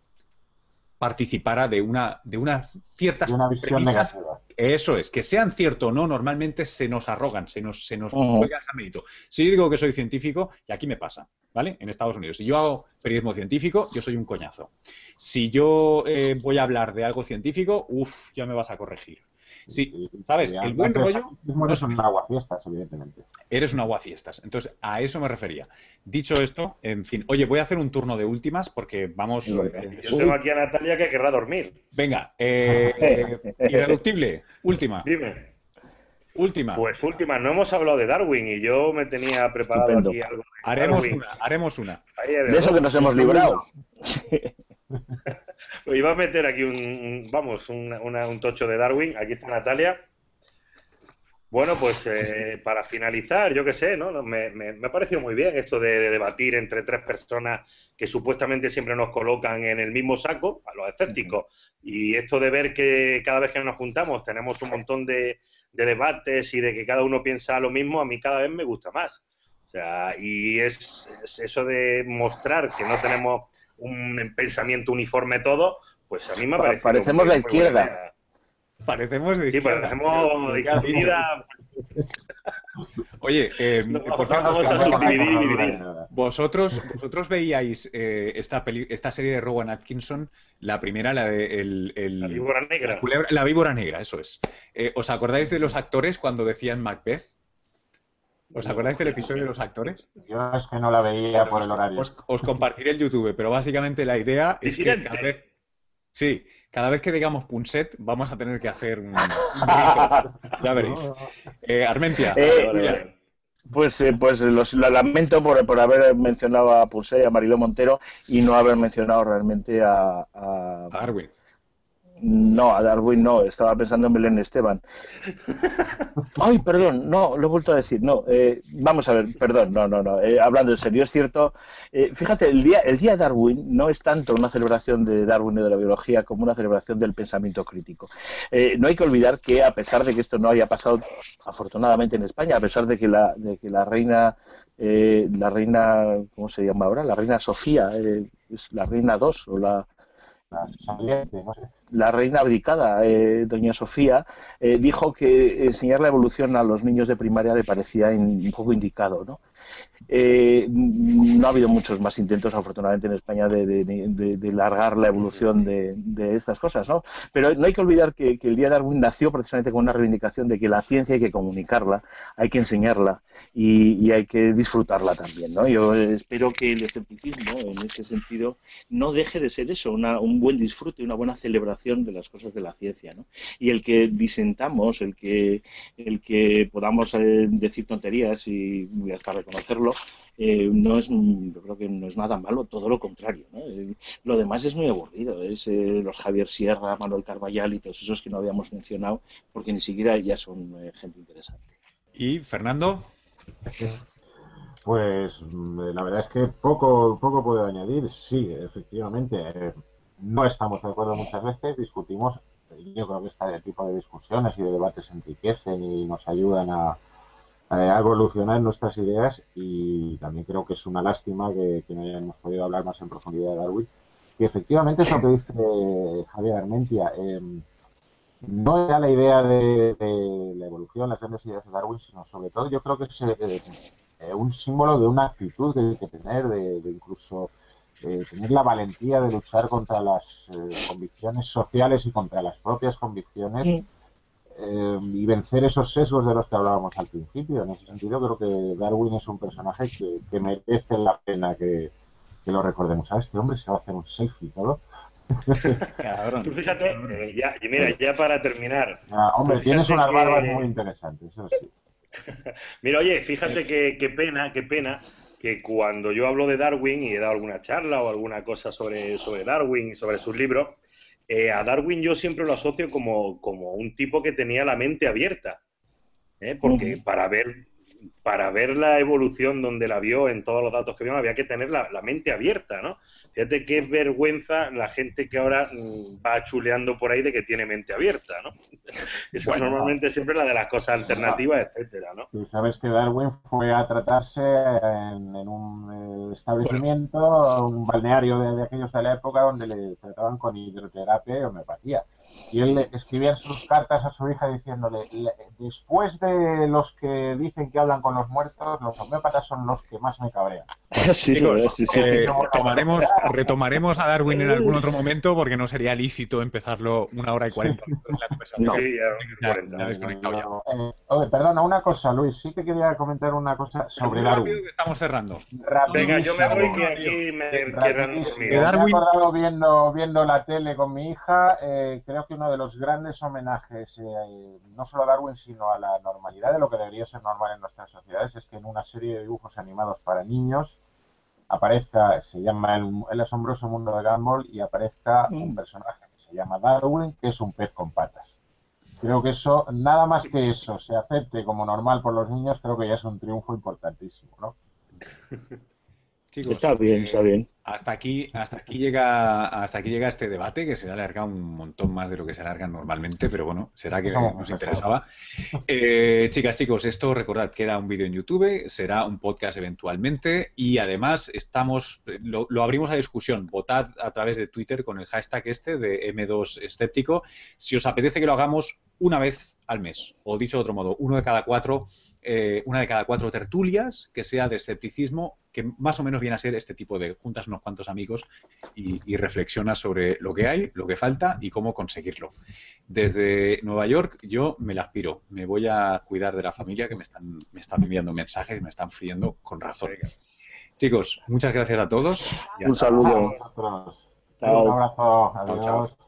participara de una de unas ciertas una visión negativa. Eso es, que sean cierto o no, normalmente se nos arrogan, se nos, se nos juega ese mérito. Si yo digo que soy científico, y aquí me pasa, ¿vale? En Estados Unidos. Si yo hago periodismo científico, yo soy un coñazo. Si yo eh, voy a hablar de algo científico, uff, ya me vas a corregir. Sí, ¿sabes? el buen rollo. No eres un aguafiestas, evidentemente. Eres un aguafiestas. Entonces, a eso me refería. Dicho esto, en fin. Oye, voy a hacer un turno de últimas porque vamos. Eh, yo tengo aquí a Natalia que querrá dormir. Venga, eh, irreductible, (laughs) última. Dime. Última. Pues última, no hemos hablado de Darwin y yo me tenía preparado aquí algo. haremos una, haremos una. De eso que nos hemos librado. (laughs) Iba a meter aquí un, vamos, un, tocho de Darwin. Aquí está Natalia. Bueno, pues eh, para finalizar, yo qué sé, ¿no? Me, me, ha parecido muy bien esto de, debatir entre tres personas que supuestamente siempre nos colocan en el mismo saco, a los escépticos. Y esto de ver que cada vez que nos juntamos tenemos un montón de, debates y de que cada uno piensa lo mismo, a mí cada vez me gusta más. O sea, y es eso de mostrar que no tenemos un pensamiento uniforme todo, pues a mí me parece. Parecemos la izquierda. Parecemos de izquierda. Sí, parecemos de izquierda. Oye, eh, (laughs) por a subdividir y dividir. Vosotros, vosotros veíais eh, esta, peli, esta serie de Rowan Atkinson, la primera, la de el, el, la víbora negra. La, culebra, la víbora negra, eso es. Eh, ¿Os acordáis de los actores cuando decían Macbeth? ¿Os acordáis del episodio de los actores? Yo es que no la veía por el horario. Os, compartiré el YouTube, pero básicamente la idea es que cada vez, sí, cada vez que digamos Punset vamos a tener que hacer un, (laughs) ya veréis. Eh, Armentia, eh, pues, eh, pues los, lo lamento por, por, haber mencionado a Punset y a Marilo Montero y no haber mencionado realmente a, a Darwin. No, a Darwin no, estaba pensando en Belén Esteban. (laughs) Ay, perdón, no, lo he vuelto a decir, no, eh, vamos a ver, perdón, no, no, no, eh, hablando en serio, es cierto, eh, fíjate, el día, el día de Darwin no es tanto una celebración de Darwin y de la biología como una celebración del pensamiento crítico. no hay que olvidar que a pesar de que esto no haya pasado afortunadamente en España, a pesar de que la, de que la reina, la reina, ¿cómo se llama ahora? La reina Sofía, es la reina 2 o la la reina abdicada, eh, doña Sofía, eh, dijo que enseñar la evolución a los niños de primaria le parecía un poco indicado, ¿no? Eh, no ha habido muchos más intentos, afortunadamente, en España de, de, largar la evolución de, estas cosas, ¿no? Pero no hay que olvidar que, el Día de Darwin nació precisamente con una reivindicación de que la ciencia hay que comunicarla, hay que enseñarla y, hay que disfrutarla también, ¿no? Yo espero que el escepticismo, en ese sentido, no deje de ser eso, un buen disfrute, una buena celebración de las cosas de la ciencia, ¿no? Y el que disentamos, el que, el que podamos eh, decir tonterías y hasta reconocerlo, eh, no es, yo creo que no es nada malo, todo lo contrario. Eh, lo demás es muy aburrido, es eh, los Javier Sierra, Manuel Carballal y todos esos que no habíamos mencionado, porque ni siquiera ya son gente interesante. ¿Y Fernando? Pues la verdad es que poco, poco puedo añadir. Sí, efectivamente, no estamos de acuerdo muchas veces, discutimos. Yo creo que este tipo de discusiones y de debates enriquecen y nos ayudan a, a evolucionar nuestras ideas y también creo que es una lástima que, no hayamos podido hablar más en profundidad de Darwin. Y efectivamente eso que dice Javier Armentia, em, no era la idea de, la evolución, las grandes ideas de Darwin, sino sobre todo yo creo que es eh, eh, un símbolo de una actitud que hay que tener, de, incluso eh, tener la valentía de luchar contra las convicciones sociales y contra las propias convicciones. Eh, y vencer esos sesgos de los que hablábamos al principio. En ese sentido, creo que Darwin es un personaje que, merece la pena que, lo recordemos. A este hombre se va a hacer un selfie todo. (laughs) Tú fíjate, eh, ya, y mira, ya para terminar. Ah, hombre, tienes unas barbas muy interesantes, eso sí. (laughs) mira, oye, fíjate qué que pena, qué pena que cuando yo hablo de Darwin y he dado alguna charla o alguna cosa sobre, sobre Darwin y sobre sus libros, eh, a Darwin yo siempre lo asocio como, como, un tipo que tenía la mente abierta, ¿eh? porque para ver para ver la evolución donde la vio en todos los datos que vio, había que tener la, mente abierta, ¿no? Fíjate qué vergüenza la gente que ahora mm, va chuleando por ahí de que tiene mente abierta, ¿no? (laughs) Eso normalmente siempre la de las cosas alternativas, etcétera, ¿no? Tú sabes que Darwin fue a tratarse en, un eh, establecimiento, un balneario de, de, aquellos de la época donde le trataban con hidroterapia y homeopatía y él escribía sus cartas a su hija diciéndole, después de los que dicen que hablan con los muertos, los homeópatas son los que más me cabrean. (laughs) Sí, sí, sí. retomaremos, a Darwin en algún otro momento porque no sería lícito empezarlo una hora y cuarenta minutos la conversación. Sí, ya, perdona, una cosa, Luis, sí que quería comentar una cosa sobre Darwin. estamos cerrando. Venga, yo me voy que aquí me quedan Me he acordado viendo, viendo la tele con mi hija, eh, creo que uno de los grandes homenajes, eh, no solo a Darwin, sino a la normalidad de lo que debería ser normal en nuestras sociedades, es que en una serie de dibujos animados para niños aparezca, se llama el, asombroso mundo de Gumball y aparezca un personaje que se llama Darwin, que es un pez con patas. Creo que eso, nada más que eso, se acepte como normal por los niños, creo que ya es un triunfo importantísimo, ¿no? (laughs) Chicos, está bien, está bien. Hasta aquí, hasta aquí llega, hasta aquí llega este debate que se alarga un montón más de lo que se alarga normalmente, pero bueno, será que (laughs) nos interesaba. Eh, chicas, chicos, esto recordad, queda un vídeo en YouTube, será un podcast eventualmente y además estamos, lo, lo, abrimos a discusión. Votad a través de Twitter con el hashtag este de M2 escéptico si os apetece que lo hagamos una vez al mes, o dicho de otro modo, uno de cada cuatro eh, una de cada cuatro tertulias que sea de escepticismo, que más o menos viene a ser este tipo de juntas unos cuantos amigos y, y reflexionas sobre lo que hay, lo que falta y cómo conseguirlo. Desde Nueva York yo me la aspiro, me voy a cuidar de la familia que me están, me están enviando mensajes, me están friendo con razón. Chicos, muchas gracias a todos. Un saludo. Un abrazo. Adiós.